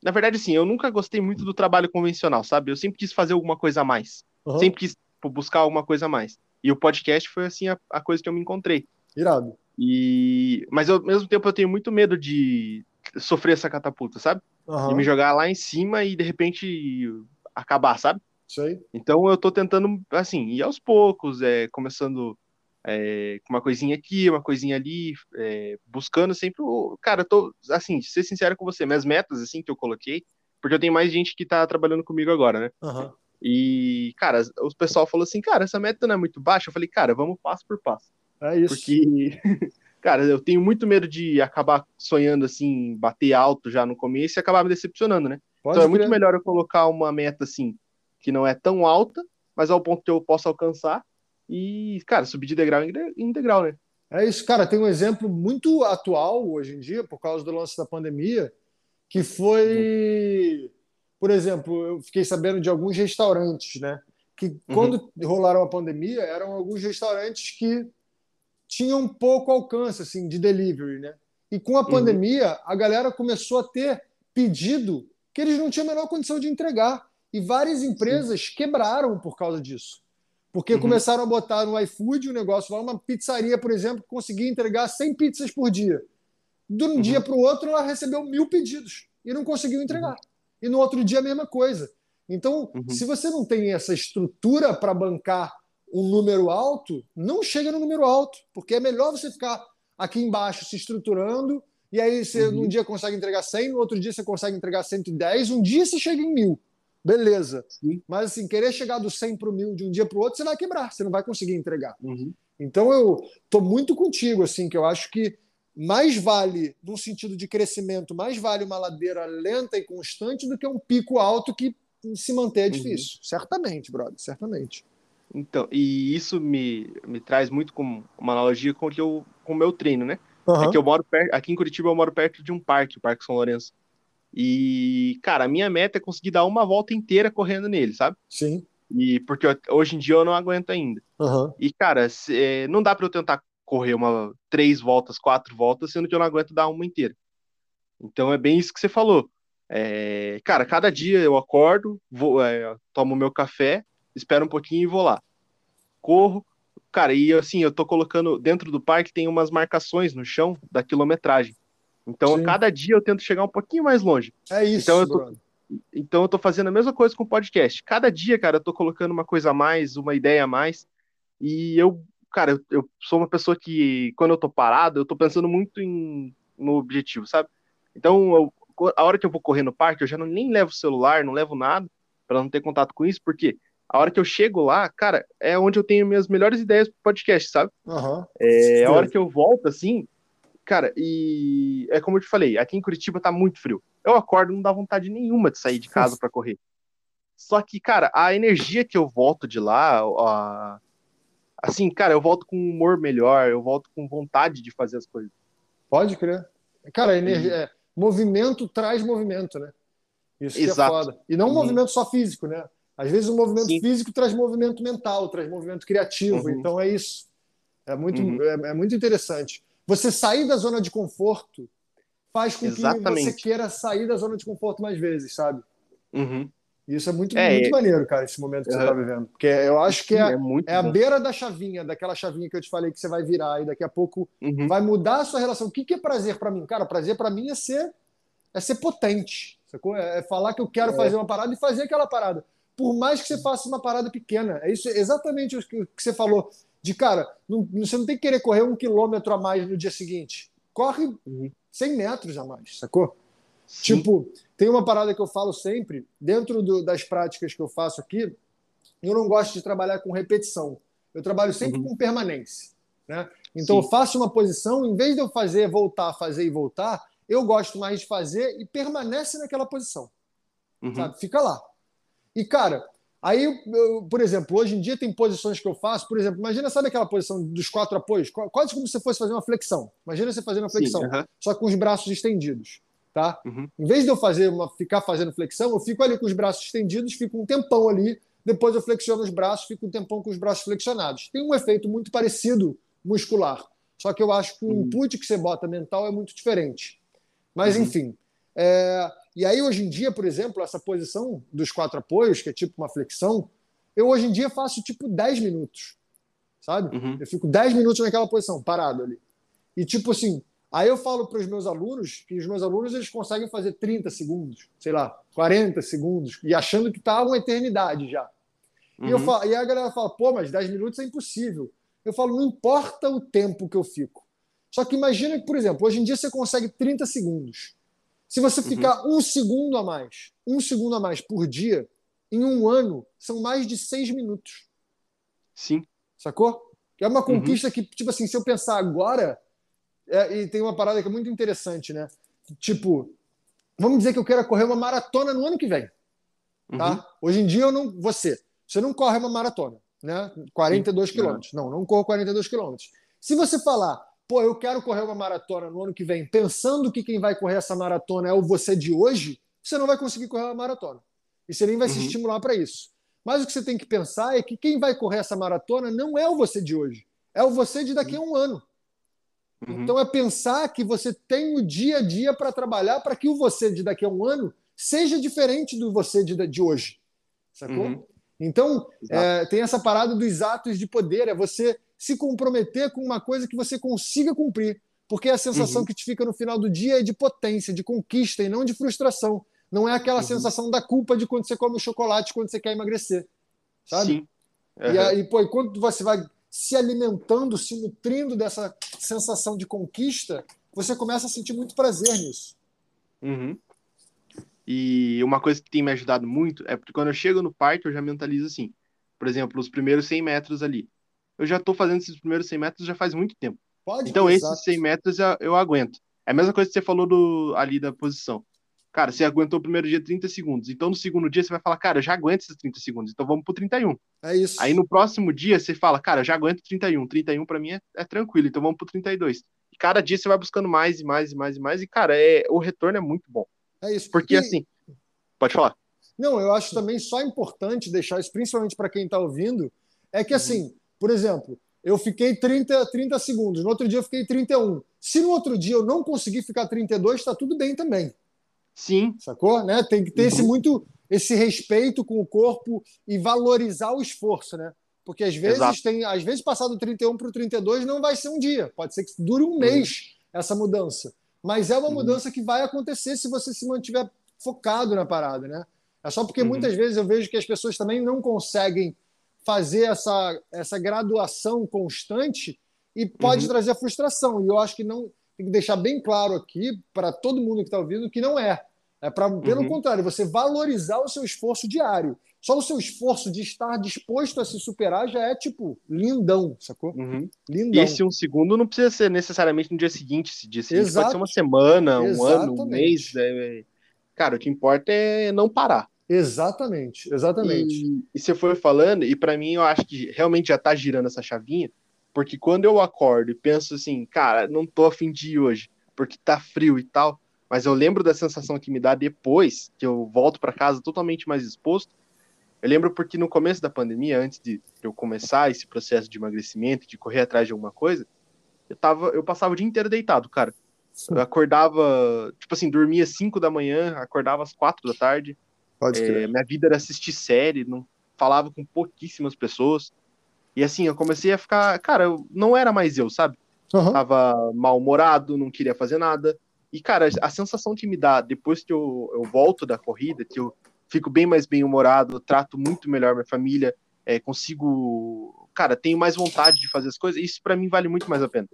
Na verdade, assim, eu nunca gostei muito do trabalho convencional, sabe? Eu sempre quis fazer alguma coisa a mais.
aham.
Sempre quis buscar alguma coisa a mais. E o podcast foi, assim, a, a coisa que eu me encontrei.
Irado.
E... Mas ao mesmo tempo eu tenho muito medo de sofrer essa catapulta, sabe?
Aham.
De me jogar lá em cima e de repente acabar, sabe?
Isso aí.
Então eu tô tentando, assim, ir aos poucos, é, começando é, com uma coisinha aqui, uma coisinha ali, é, buscando sempre o. Cara, eu tô, assim, ser sincero com você, minhas metas, assim, que eu coloquei, porque eu tenho mais gente que tá trabalhando comigo agora, né?
Aham.
E, cara, o pessoal falou assim, cara, essa meta não é muito baixa. Eu falei, cara, vamos passo por passo.
É isso.
Porque, cara, eu tenho muito medo de acabar sonhando assim, bater alto já no começo e acabar me decepcionando, né?
Pode
então é muito melhor eu colocar uma meta assim, que não é tão alta, mas ao ponto que eu possa alcançar e, cara, subir de degrau em de- em degrau, né?
É isso, cara. Tem um exemplo muito atual hoje em dia, por causa do lance da pandemia, que foi, por exemplo, eu fiquei sabendo de alguns restaurantes, né? Que quando rolaram a pandemia, eram alguns restaurantes que tinham pouco alcance, assim, de delivery, né? E com a
Uhum.
pandemia, a galera começou a ter pedido que eles não tinham a menor condição de entregar. E várias empresas quebraram por causa disso. Porque
Uhum.
começaram a botar no iFood o negócio lá, uma pizzaria, por exemplo, que conseguia entregar 100 pizzas por dia. De um
Uhum.
dia para o outro, ela recebeu mil pedidos e não conseguiu entregar. E no outro dia, a mesma coisa. Então,
Uhum.
se você não tem essa estrutura para bancar um número alto, não chega no número alto, porque é melhor você ficar aqui embaixo se estruturando, e aí você
Uhum.
num dia consegue entregar 100, no outro dia você consegue entregar 110, um dia você chega em mil. Beleza.
Sim.
Mas assim, querer chegar do 100 para o mil de um dia para o outro, você vai quebrar, você não vai conseguir entregar.
Uhum.
Então eu tô muito contigo, assim, que eu acho que mais vale, num sentido de crescimento, mais vale uma ladeira lenta e constante do que um pico alto que se manter é
Uhum.
difícil. Certamente, brother, certamente.
Então, e isso me, me traz muito com uma analogia com o que eu, com o meu treino, né? É
Aham.
que eu moro perto, aqui em Curitiba eu moro perto de um parque, o Parque São Lourenço. E, cara, a minha meta é conseguir dar uma volta inteira correndo nele, sabe?
Sim.
E porque eu- hoje em dia eu não aguento ainda.
Aham.
E, cara, se- é, não dá pra eu tentar correr uma três voltas, quatro voltas, sendo que eu não aguento dar uma inteira. Então é bem isso que você falou. É, cara, cada dia eu acordo, vou, é, tomo meu café, espero um pouquinho e vou lá. Corro. Cara, e assim, eu tô colocando dentro do parque tem umas marcações no chão da quilometragem. Então,
Sim.
a cada dia eu tento chegar um pouquinho mais longe.
É isso,
Então, eu tô-. Então eu tô fazendo a mesma coisa com o podcast. Cada dia, cara, eu tô colocando uma coisa a mais, uma ideia a mais. E eu, cara, eu, eu sou uma pessoa que, quando eu tô parado, eu tô pensando muito em, no objetivo, sabe? Então, eu- a hora que eu vou correr no parque, eu já não, nem levo celular, não levo nada, pra não ter contato com isso, porque a hora que eu chego lá, cara, é onde eu tenho minhas melhores ideias pro podcast, sabe?
Aham.
É a hora que eu volto, assim, cara, e é como eu te falei, aqui em Curitiba tá muito frio. Eu acordo, não dá vontade nenhuma de sair de casa pra correr. Só que, cara, a energia que eu volto de lá, a- assim, cara, eu volto com um humor melhor, eu volto com vontade de fazer as coisas.
Pode crer. Cara, energia, é, movimento traz movimento, né? Isso que
Exato.
é foda. E não um
Uhum.
movimento só físico, né? Às vezes o movimento
Sim.
físico traz movimento mental, traz movimento criativo.
Uhum.
Então é isso. É muito,
Uhum.
é, é muito interessante. Você sair da zona de conforto faz com que você
Exatamente.
queira sair da zona de conforto mais vezes, sabe?
Uhum.
Isso é muito,
É,
muito
é-
maneiro, cara, esse momento que você está vivendo. Porque eu acho que é, é a
bom.
beira da chavinha, daquela chavinha que eu te falei que você vai virar e daqui a pouco
Uhum.
vai mudar a sua relação. O que, que é prazer para mim? Cara, prazer para mim é ser é ser potente. Sacou? É é falar que eu quero
É.
fazer uma parada e fazer aquela parada. Por mais que você faça uma parada pequena. É isso exatamente o que que você falou. De cara, não- você não tem que querer correr um quilômetro a mais no dia seguinte. Corre
Uhum.
100 metros a mais, sacou?
Sim.
Tipo, tem uma parada que eu falo sempre, dentro do- das práticas que eu faço aqui, eu não gosto de trabalhar com repetição. Eu trabalho sempre
Uhum.
com permanência. Né? Então,
Sim.
eu faço uma posição, em vez de eu fazer, voltar, fazer e voltar, eu gosto mais de fazer e permanece naquela posição.
Uhum.
Sabe? Fica lá. E, cara, aí, eu- por exemplo, hoje em dia tem posições que eu faço, por exemplo, imagina, sabe aquela posição dos quatro apoios? Qu- Quase como se você fosse fazer uma flexão. Imagina você fazendo uma
Sim,
flexão
aham.
só com os braços estendidos, tá?
Uhum.
Em vez de eu fazer uma, ficar fazendo flexão, eu fico ali com os braços estendidos, fico um tempão ali, depois eu flexiono os braços, fico um tempão com os braços flexionados. Tem um efeito muito parecido muscular, só que eu acho que o
Uhum.
input que você bota mental é muito diferente. Mas
Uhum.
enfim, é, e aí hoje em dia, por exemplo, essa posição dos quatro apoios, que é tipo uma flexão, eu hoje em dia faço tipo 10 minutos. sabe? Uhum. Eu fico 10 minutos naquela posição, parado ali. E tipo assim, aí eu falo para os meus alunos que os meus alunos eles conseguem fazer 30 segundos, sei lá, 40 segundos, e achando que tá uma eternidade já. Uhum. E, eu uhum. falo, e a galera fala, pô, mas 10 minutos é impossível. Eu falo, não importa o tempo que eu fico. Só que imagina que, por exemplo, hoje em dia você consegue 30 segundos. Se você uhum. ficar uhum. um segundo a mais, um segundo a mais por dia, em um ano, são mais de seis minutos.
Sim.
Sacou? É uma uhum. conquista uhum. que, tipo assim, se eu pensar agora, é, e tem uma parada que é muito interessante, né? Tipo, vamos dizer que eu quero correr uma maratona no ano que vem. Tá? Uhum. Hoje em dia eu não. Você, você não corre uma maratona, né? 42 quilômetros. Não, não corro 42 quilômetros. Se você falar, pô, eu quero correr uma maratona no ano que vem, pensando que quem vai correr essa maratona é o você de hoje, você não vai conseguir correr uma maratona. E você nem vai uhum. se estimular para isso. Mas o que você tem que pensar é que quem vai correr essa maratona não é o você de hoje, é o você de daqui a um ano. Uhum. Então é pensar que você tem o dia a dia para trabalhar para que o você de daqui a um ano seja diferente do você de, de hoje. Sacou? Uhum. Então, é, tem essa parada dos atos de poder, é você se comprometer com uma coisa que você consiga cumprir. Porque a sensação uhum. que te fica no final do dia é de potência, de conquista e não de frustração. Não é aquela uhum. sensação da culpa de quando você come o chocolate quando você quer emagrecer. Sabe? Sim. Uhum. E aí, pô, quando você vai se alimentando, se nutrindo dessa sensação de conquista, você começa a sentir muito prazer nisso.
Uhum. E uma coisa que tem me ajudado muito é porque quando eu chego no parque, eu já mentalizo assim. Por exemplo, os primeiros 100 metros ali eu já estou fazendo esses primeiros 100 metros já faz muito tempo. Pode, então, esses exato. 100 metros eu, eu, aguento. É a mesma coisa que você falou do, ali da posição. Cara, você aguentou o primeiro dia 30 segundos. Então, no segundo dia, você vai falar, cara, eu já aguento esses 30 segundos. Então, vamos pro 31.
É isso.
Aí, no próximo dia, você fala, cara, eu já aguento 31. 31 para mim é, é, tranquilo. Então, vamos pro 32. E cada dia você vai buscando mais e mais e mais e mais. E, cara, é, o retorno é muito bom.
É isso.
Porque, e... assim, pode falar.
Não, eu acho também só importante deixar isso, principalmente para quem está ouvindo, é que, uhum. assim, por exemplo, eu fiquei 30, 30 segundos, no outro dia eu fiquei 31. Se no outro dia eu não conseguir ficar 32, está tudo bem também.
Sim.
Sacou? Né? Tem que ter esse uhum. muito esse respeito com o corpo e valorizar o esforço, né? Porque às vezes Exato. tem, às vezes passar do 31 para o 32 não vai ser um dia, pode ser que dure um uhum. mês essa mudança. Mas é uma uhum. mudança que vai acontecer se você se mantiver focado na parada, né? É só porque uhum. muitas vezes eu vejo que as pessoas também não conseguem fazer essa, essa graduação constante e pode uhum. trazer frustração. E eu acho que não tem que deixar bem claro aqui para todo mundo que está ouvindo que não é. É para, pelo uhum. contrário, você valorizar o seu esforço diário. Só o seu esforço de estar disposto a se superar já é tipo lindão, sacou?
Uhum. Lindão. E esse um segundo não precisa ser necessariamente no dia seguinte. Esse dia seguinte Exato. pode ser uma semana, um Exatamente. ano, um mês. É... Cara, o que importa é não parar.
Exatamente, exatamente.
E, e você foi falando, e para mim eu acho que realmente já tá girando essa chavinha, porque quando eu acordo e penso assim, cara, não tô afim de ir hoje, porque tá frio e tal, mas eu lembro da sensação que me dá depois que eu volto para casa totalmente mais exposto. Eu lembro porque no começo da pandemia, antes de eu começar esse processo de emagrecimento, de correr atrás de alguma coisa, eu tava, eu passava o dia inteiro deitado, cara. Eu acordava, tipo assim, dormia 5 da manhã, acordava às 4 da tarde, Pode é, minha vida era assistir série, não falava com pouquíssimas pessoas. E assim, eu comecei a ficar. Cara, eu, não era mais eu, sabe? Uhum. Tava mal-humorado, não queria fazer nada. E, cara, a sensação que me dá depois que eu, eu volto da corrida, que eu fico bem mais bem-humorado, trato muito melhor minha família, é, consigo. Cara, tenho mais vontade de fazer as coisas, isso para mim vale muito mais a pena.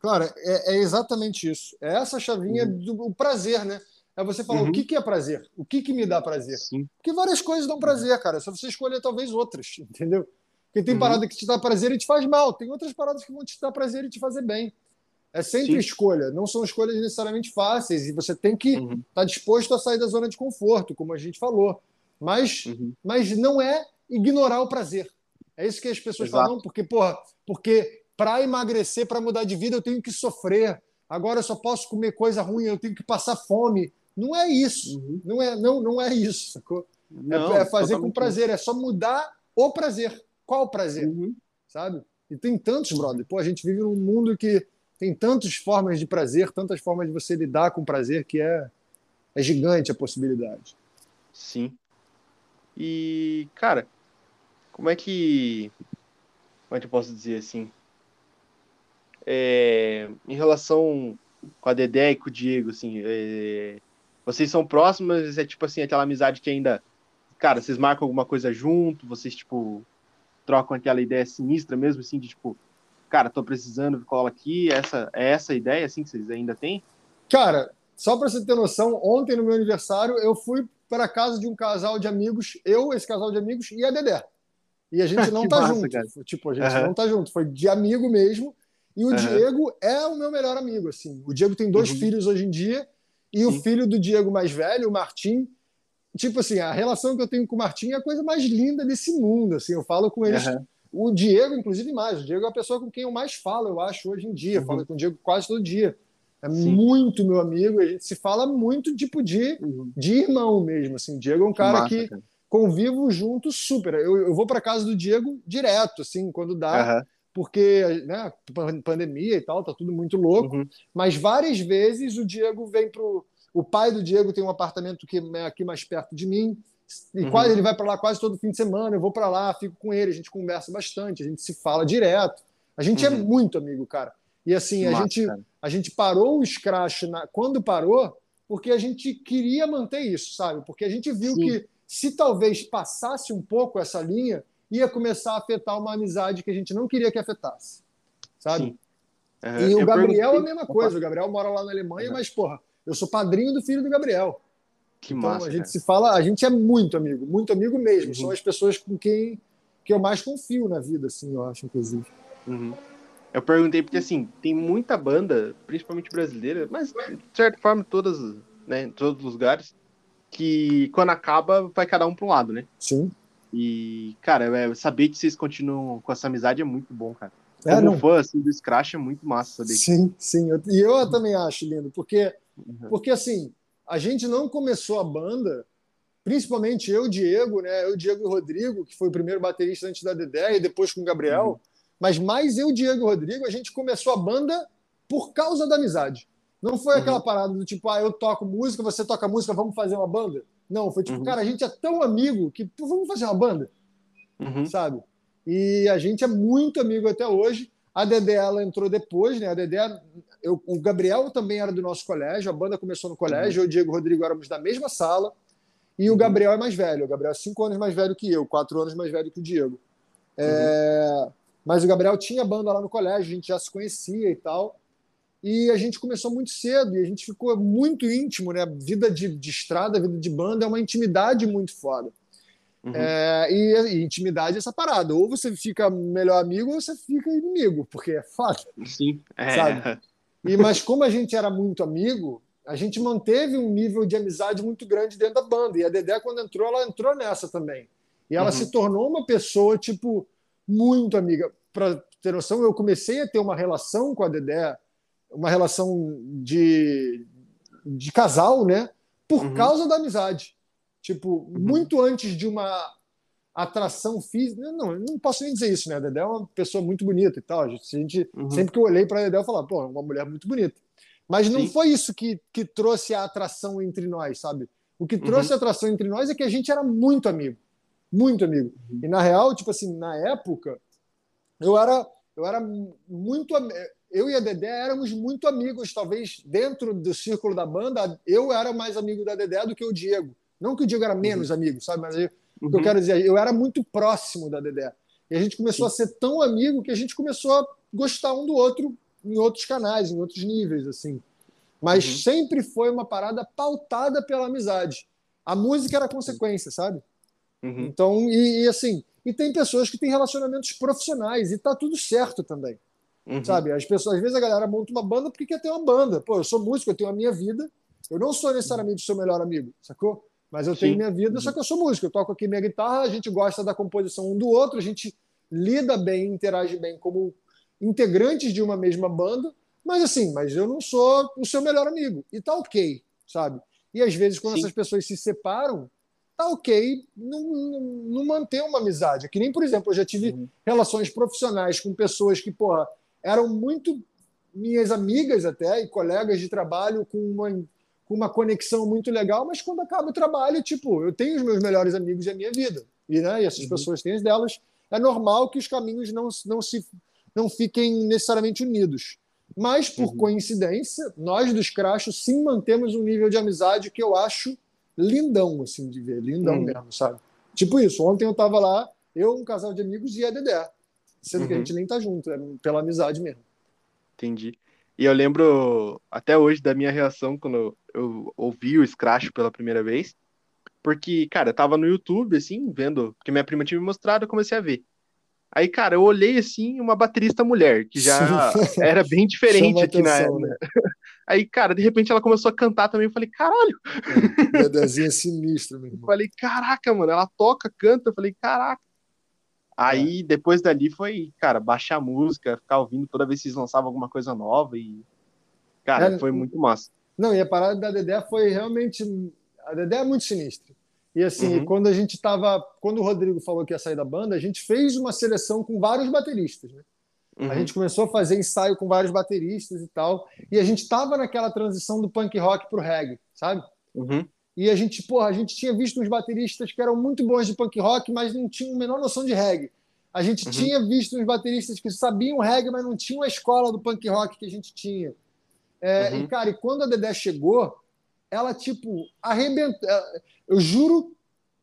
Cara, é, é exatamente isso. É essa chavinha uhum. do prazer, né? É você falar uhum. o que, que é prazer, o que, que me dá prazer. Sim. Porque várias coisas dão prazer, cara. É só você escolher talvez outras, entendeu? Porque tem uhum. parada que te dá prazer e te faz mal, tem outras paradas que vão te dar prazer e te fazer bem. É sempre Sim. escolha, não são escolhas necessariamente fáceis e você tem que estar uhum. tá disposto a sair da zona de conforto, como a gente falou. Mas, uhum. mas não é ignorar o prazer. É isso que as pessoas Exato. falam, porque, porra, porque para emagrecer, para mudar de vida, eu tenho que sofrer. Agora eu só posso comer coisa ruim, eu tenho que passar fome. Não é isso. Uhum. Não, é, não, não é isso. Sacou? É, não, é, é fazer com prazer, é só mudar o prazer. Qual o prazer? Uhum. Sabe? E tem tantos, brother. Pô, a gente vive num mundo que tem tantas formas de prazer, tantas formas de você lidar com prazer, que é, é gigante a possibilidade.
Sim. E, cara, como é que. Como é que eu posso dizer assim? É, em relação com a Dedé e com o Diego, assim, é, vocês são próximos, mas é tipo assim, aquela amizade que ainda. Cara, vocês marcam alguma coisa junto, vocês, tipo, trocam aquela ideia sinistra mesmo, assim, de tipo, cara, tô precisando, cola aqui, essa, é essa a ideia, assim, que vocês ainda têm?
Cara, só para você ter noção, ontem no meu aniversário eu fui para casa de um casal de amigos, eu, esse casal de amigos e a Dedé. E a gente não tá massa, junto. Cara. Tipo, a gente uhum. não tá junto. Foi de amigo mesmo. E o uhum. Diego é o meu melhor amigo, assim. O Diego tem dois uhum. filhos hoje em dia. E Sim. o filho do Diego mais velho, o Martim, tipo assim, a relação que eu tenho com o Martim é a coisa mais linda desse mundo, assim. Eu falo com eles... O Diego, inclusive, mais. O Diego é a pessoa com quem eu mais falo, eu acho, hoje em dia. Uhum. Falo com o Diego quase todo dia. É Sim. muito meu amigo. A gente se fala muito, tipo, de, uhum. de irmão mesmo, assim. O Diego é um cara que... Massa, que cara convivo junto super. Eu, eu vou para casa do Diego direto, assim, quando dá, uhum. Porque, né, pandemia e tal, tá tudo muito louco. Uhum. Mas várias vezes o Diego vem pro. O pai do Diego tem um apartamento que é aqui mais perto de mim. E uhum. quase ele vai para lá quase todo fim de semana. Eu vou para lá, fico com ele, a gente conversa bastante, a gente se fala direto. A gente é uhum. muito amigo, cara. E assim, a, gente, a gente parou o Scratch na, quando parou, porque a gente queria manter isso, sabe? Porque a gente viu Sim. que se talvez passasse um pouco essa linha, ia começar a afetar uma amizade que a gente não queria que afetasse, sabe? Uhum, e o Gabriel é a mesma coisa. O Gabriel mora lá na Alemanha, uhum. mas, porra, eu sou padrinho do filho do Gabriel. Que então, massa, a gente cara. se fala, a gente é muito amigo, muito amigo mesmo. Uhum. São as pessoas com quem que eu mais confio na vida, assim, eu acho, inclusive.
Uhum. Eu perguntei porque, assim, tem muita banda, principalmente brasileira, mas, de certa forma, todas, né, em todos os lugares, que quando acaba, vai cada um para um lado, né?
Sim.
E, cara, é, saber que vocês continuam com essa amizade é muito bom, cara. É, Como não. fã assim, do Scratch é muito massa saber.
Sim, sim. e eu também acho lindo, porque, uhum. porque assim, a gente não começou a banda, principalmente eu, Diego, né? Eu, Diego e Rodrigo, que foi o primeiro baterista antes da Dedé e depois com o Gabriel. Uhum. Mas mais eu, Diego e Rodrigo, a gente começou a banda por causa da amizade. Não foi uhum. aquela parada do tipo, ah, eu toco música, você toca música, vamos fazer uma banda. Não, foi tipo, uhum. cara, a gente é tão amigo que pô, vamos fazer uma banda. Uhum. Sabe? E a gente é muito amigo até hoje. A Dedé, ela entrou depois, né? A Dedé, eu, o Gabriel também era do nosso colégio, a banda começou no colégio, uhum. eu e o Diego e Rodrigo éramos da mesma sala. E o uhum. Gabriel é mais velho. O Gabriel é cinco anos mais velho que eu, quatro anos mais velho que o Diego. É... Uhum. Mas o Gabriel tinha banda lá no colégio, a gente já se conhecia e tal. E a gente começou muito cedo e a gente ficou muito íntimo, né? Vida de, de estrada, vida de banda é uma intimidade muito foda. Uhum. É, e, e, intimidade é essa parada. Ou você fica melhor amigo ou você fica inimigo, porque é fato.
Sim. É.
Sabe? E, mas como a gente era muito amigo, a gente manteve um nível de amizade muito grande dentro da banda. E a Dedé, quando entrou, ela entrou nessa também. E ela uhum. se tornou uma pessoa, tipo, muito amiga. Para ter noção, eu comecei a ter uma relação com a Dedé uma relação de, de casal, né? Por uhum. causa da amizade. Tipo, uhum. muito antes de uma atração física. Não, não posso nem dizer isso, né? A Dedé é uma pessoa muito bonita e tal. A gente, uhum. Sempre que eu olhei para a Dedé, eu falava, pô, é uma mulher muito bonita. Mas não Sim. foi isso que, que trouxe a atração entre nós, sabe? O que trouxe uhum. a atração entre nós é que a gente era muito amigo. Muito amigo. Uhum. E na real, tipo assim, na época, eu era, eu era muito eu e a Dedé éramos muito amigos, talvez dentro do círculo da banda, eu era mais amigo da Dedé do que o Diego. Não que o Diego era uhum. menos uhum. amigo, sabe? Mas eu, uhum. o que eu uhum. quero dizer, eu era muito próximo da Dedé. E a gente começou Sim. a ser tão amigo que a gente começou a gostar um do outro em outros canais, em outros níveis, assim. Mas uhum. sempre foi uma parada pautada pela amizade. A música era consequência, sabe? Uhum. Então, e, e assim, e tem pessoas que têm relacionamentos profissionais e tá tudo certo também. Uhum. Sabe? As pessoas, às vezes a galera monta uma banda porque quer ter uma banda. Pô, eu sou músico, eu tenho a minha vida. Eu não sou necessariamente o seu melhor amigo, sacou? Mas eu Sim. tenho minha vida, uhum. só que eu sou músico. Eu toco aqui minha guitarra, a gente gosta da composição um do outro, a gente lida bem, interage bem como integrantes de uma mesma banda. Mas assim, mas eu não sou o seu melhor amigo. E tá ok, sabe? E às vezes, quando Sim. essas pessoas se separam, tá ok não, não, não manter uma amizade. Que nem, por exemplo, eu já tive uhum. relações profissionais com pessoas que, porra, eram muito minhas amigas até e colegas de trabalho com uma, com uma conexão muito legal, mas quando acaba o trabalho, tipo, eu tenho os meus melhores amigos e a minha vida. E, né, e essas uhum. pessoas têm as delas. é normal que os caminhos não, não, se, não fiquem necessariamente unidos. Mas, por uhum. coincidência, nós dos Crachos sim mantemos um nível de amizade que eu acho lindão, assim, de ver. Lindão uhum. mesmo, sabe? Tipo isso. Ontem eu tava lá, eu, um casal de amigos e a Dedé. Sendo uhum. que a uhum. gente nem tá junto, é pela amizade mesmo.
Entendi. E eu lembro até hoje da minha reação quando eu ouvi o Scratch pela primeira vez. Porque, cara, eu tava no YouTube, assim, vendo, porque minha prima tinha me mostrado, eu comecei a ver. Aí, cara, eu olhei assim, uma baterista mulher, que já era bem diferente aqui atenção, na. Né? Aí, cara, de repente ela começou a cantar também. Eu falei, caralho!
É, Dedezinha sinistra, meu irmão.
Eu falei, caraca, mano, ela toca, canta. Eu falei, caraca. Aí, é. depois dali, foi, cara, baixar a música, ficar ouvindo toda vez que eles lançavam alguma coisa nova. E, cara, é, foi muito massa.
Não, e a parada da Dedé foi realmente. A Dedé é muito sinistra. E assim, uhum. quando a gente estava. Quando o Rodrigo falou que ia sair da banda, a gente fez uma seleção com vários bateristas, né? Uhum. A gente começou a fazer ensaio com vários bateristas e tal. E a gente estava naquela transição do punk rock pro reggae, sabe?
Uhum.
E a gente, porra, a gente tinha visto uns bateristas que eram muito bons de punk rock, mas não tinham a menor noção de reggae. A gente uhum. tinha visto uns bateristas que sabiam reggae, mas não tinham a escola do punk rock que a gente tinha. É, uhum. E, cara, e quando a Dedé chegou, ela, tipo, arrebentou. Eu juro,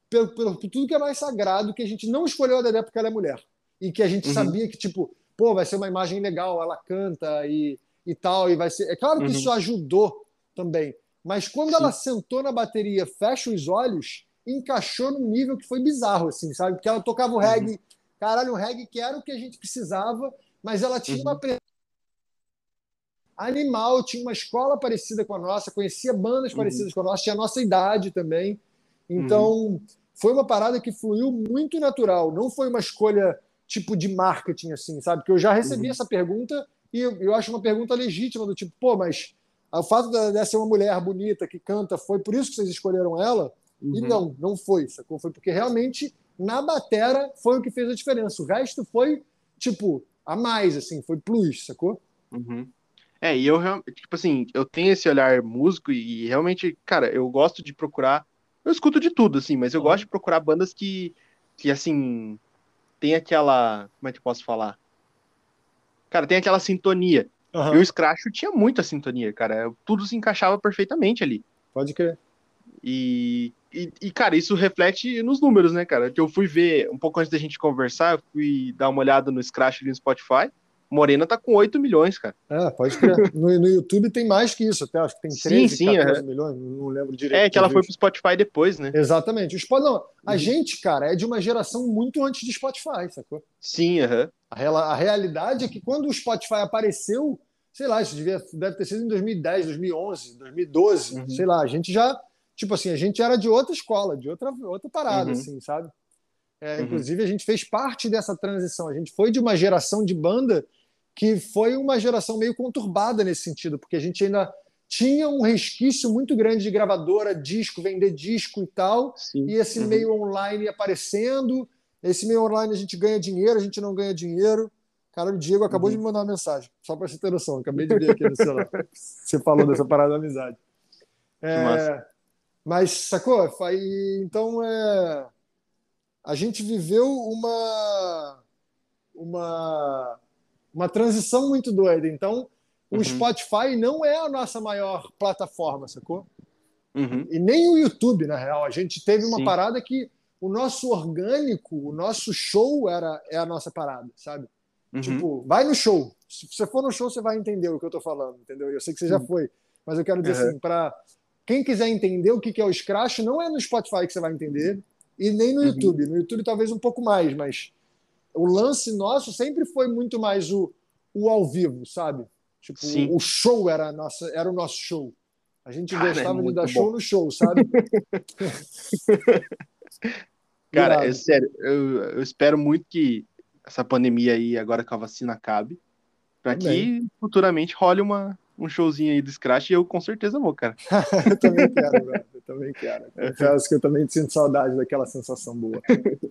pelo, pelo, por tudo que é mais sagrado, que a gente não escolheu a Dedé porque ela é mulher. E que a gente uhum. sabia que, tipo, pô, vai ser uma imagem legal, ela canta e, e tal, e vai ser. É claro que uhum. isso ajudou também. Mas quando Sim. ela sentou na bateria, fecha os olhos, encaixou num nível que foi bizarro, assim, sabe? Porque ela tocava o reggae, uhum. caralho, um reggae que era o que a gente precisava, mas ela tinha uma uhum animal, tinha uma escola parecida com a nossa, conhecia bandas uhum. parecidas com a nossa, tinha a nossa idade também. Então, uhum. foi uma parada que fluiu muito natural, não foi uma escolha tipo de marketing, assim, sabe? Que eu já recebi uhum. essa pergunta e eu, eu, acho uma pergunta legítima, do tipo, pô, mas o fato dela ser uma mulher bonita que canta, foi por isso que vocês escolheram ela? E uhum. não, não foi, sacou? Foi porque realmente na batera foi o que fez a diferença. O resto foi, tipo, a mais, assim, foi plus, sacou?
Uhum. É, e eu, tipo assim, eu tenho esse olhar músico e realmente, cara, eu gosto de procurar. Eu escuto de tudo, assim, mas eu gosto de procurar bandas que, que assim, tem aquela. Como é que eu posso falar? Cara, tem aquela sintonia. Uhum. E o Scratch tinha muita sintonia, cara. Tudo se encaixava perfeitamente ali.
Pode crer.
E, e, e, cara, isso reflete nos números, né, cara? Que eu fui ver um pouco antes da gente conversar, eu fui dar uma olhada no Scratch ali no Spotify. Morena tá com 8 milhões, cara.
É, pode crer. No, no YouTube tem mais que isso, até acho que tem 13, sim, sim, 14 é. milhões, não lembro direito.
É, que ela foi pro Spotify depois, né?
Exatamente. O Spotify, não, a uhum. gente, cara, é de uma geração muito antes de Spotify, sacou?
Sim, aham. Uhum.
A, a, realidade é que quando o Spotify apareceu, sei lá, isso devia, deve ter sido em 2010, 2011, 2012, uhum. sei lá, a gente já, tipo assim, a gente era de outra escola, de outra, outra parada, uhum. assim, sabe? É, uhum. Inclusive, a gente fez parte dessa transição. A gente foi de uma geração de banda que foi uma geração meio conturbada nesse sentido, porque a gente ainda tinha um resquício muito grande de gravadora, disco, vender disco e tal, Sim. e esse uhum. meio online aparecendo. Esse meio online a gente ganha dinheiro, a gente não ganha dinheiro. Cara, o Diego acabou uhum. de me mandar uma mensagem, só para você ter noção. Acabei de ver aqui no celular. você falou dessa parada da amizade. É, mas, sacou? Então, é, a gente viveu uma, uma uma transição muito doida. Então, o uhum. Spotify não é a nossa maior plataforma, sacou?
Uhum.
E nem o YouTube, na real. A gente teve uma Sim. parada que o nosso orgânico, o nosso show era é a nossa parada, sabe? Uhum. Tipo, vai no show. Se você for no show, você vai entender o que eu tô falando, entendeu? Eu sei que você já foi, mas eu quero dizer uhum. assim, para quem quiser entender o que é o Scratch, não é no Spotify que você vai entender e nem no uhum. YouTube. No YouTube talvez um pouco mais, mas o lance nosso sempre foi muito mais o, o ao vivo, sabe? Tipo, Sim. o show era, nossa, era o nosso show. A gente Cara, é gostava é de dar bom. show no show, sabe?
Cara, é sério, eu, eu, espero muito que essa pandemia aí, agora com a vacina, acabe. Pra Também. que futuramente role uma, um showzinho aí do Scratch e eu com certeza vou, cara.
eu também quero, velho. Eu também quero. Confesso que eu também sinto saudade daquela sensação boa.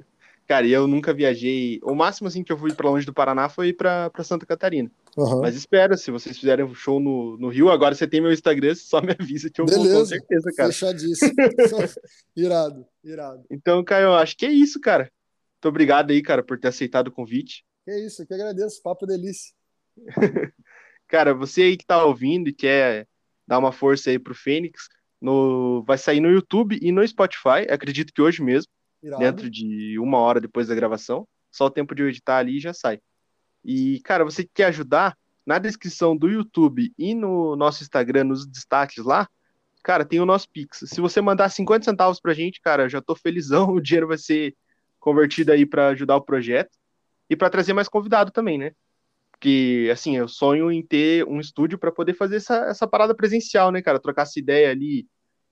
Cara, e eu nunca viajei. O máximo assim que eu fui para longe do Paraná foi para Santa Catarina. Uhum. Mas espero, se vocês fizerem um show no, no Rio, agora você tem meu Instagram, só me avisa que eu
Beleza,
vou com certeza, cara.
Fechadíssimo. irado, irado.
Então, Caio, acho que é isso, cara. Muito obrigado aí, cara, por ter aceitado o convite.
Que isso, eu que agradeço. Papo delícia.
cara, você aí que tá ouvindo e quer dar uma força aí pro Fênix, no... vai sair no YouTube e no Spotify, acredito que hoje mesmo, Irado. dentro de uma hora depois da gravação. Só o tempo de eu editar ali e já sai. E, cara, você que quer ajudar, na descrição do YouTube e no nosso Instagram, nos destaques lá, cara, tem o nosso Pix. Se você mandar 50 centavos pra gente, cara, eu já tô felizão, o dinheiro vai ser convertido aí para ajudar o projeto e para trazer mais convidado também, né? Porque, assim, eu sonho em ter um estúdio para poder fazer essa, essa parada presencial, né, cara? Trocar essa ideia ali,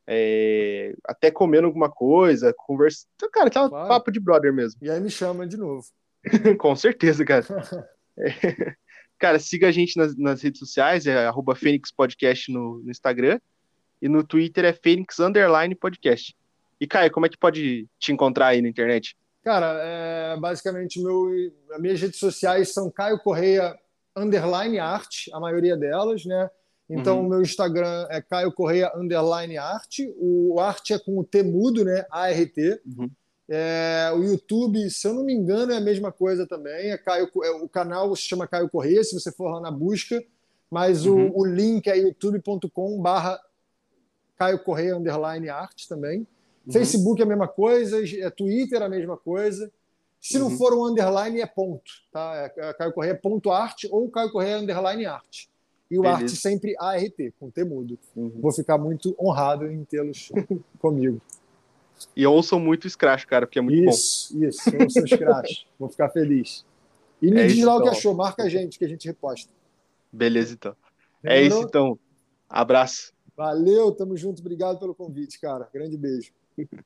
é, até comendo alguma coisa, conversando. Cara, aquela claro. papo de brother mesmo.
E aí me chama de novo.
Com certeza, cara. é, cara, siga a gente nas, nas redes sociais, é arroba Fênix Podcast no, no Instagram. E no Twitter é Fênix Underline Podcast. E, Caio, como é que pode te encontrar aí na internet?
Cara, é, basicamente, meu, as minhas redes sociais são Caio Correia Underline Arte, a maioria delas, né? Então, uhum. o meu Instagram é Caio Correia Underline Arte. O arte é com o T mudo, né? A-R-T. Uhum. É, o YouTube, se eu não me engano, é a mesma coisa também. É Caio, é, o canal se chama Caio Correia, se você for lá na busca. Mas uhum. o, o, link é youtube.com barra Caio Correia Underline Arte também. Uhum. Facebook é a mesma coisa, é Twitter é a mesma coisa. Se uhum. não for um underline, é ponto. Tá? É, é Caio Correia ponto arte ou Caio Correia underline arte. E o Beleza. arte sempre ART, com T mudo. Uhum. Vou ficar muito honrado em tê-los comigo.
E ouçam muito Scratch, cara, porque é muito
isso, bom. Isso, isso. Ouçam Scratch. Vou ficar feliz. E me é diz lá o que então. achou. Marca a gente, que a gente reposta.
Beleza, então. É isso, então. Abraço.
Valeu, tamo junto. Obrigado pelo convite, cara. Grande beijo.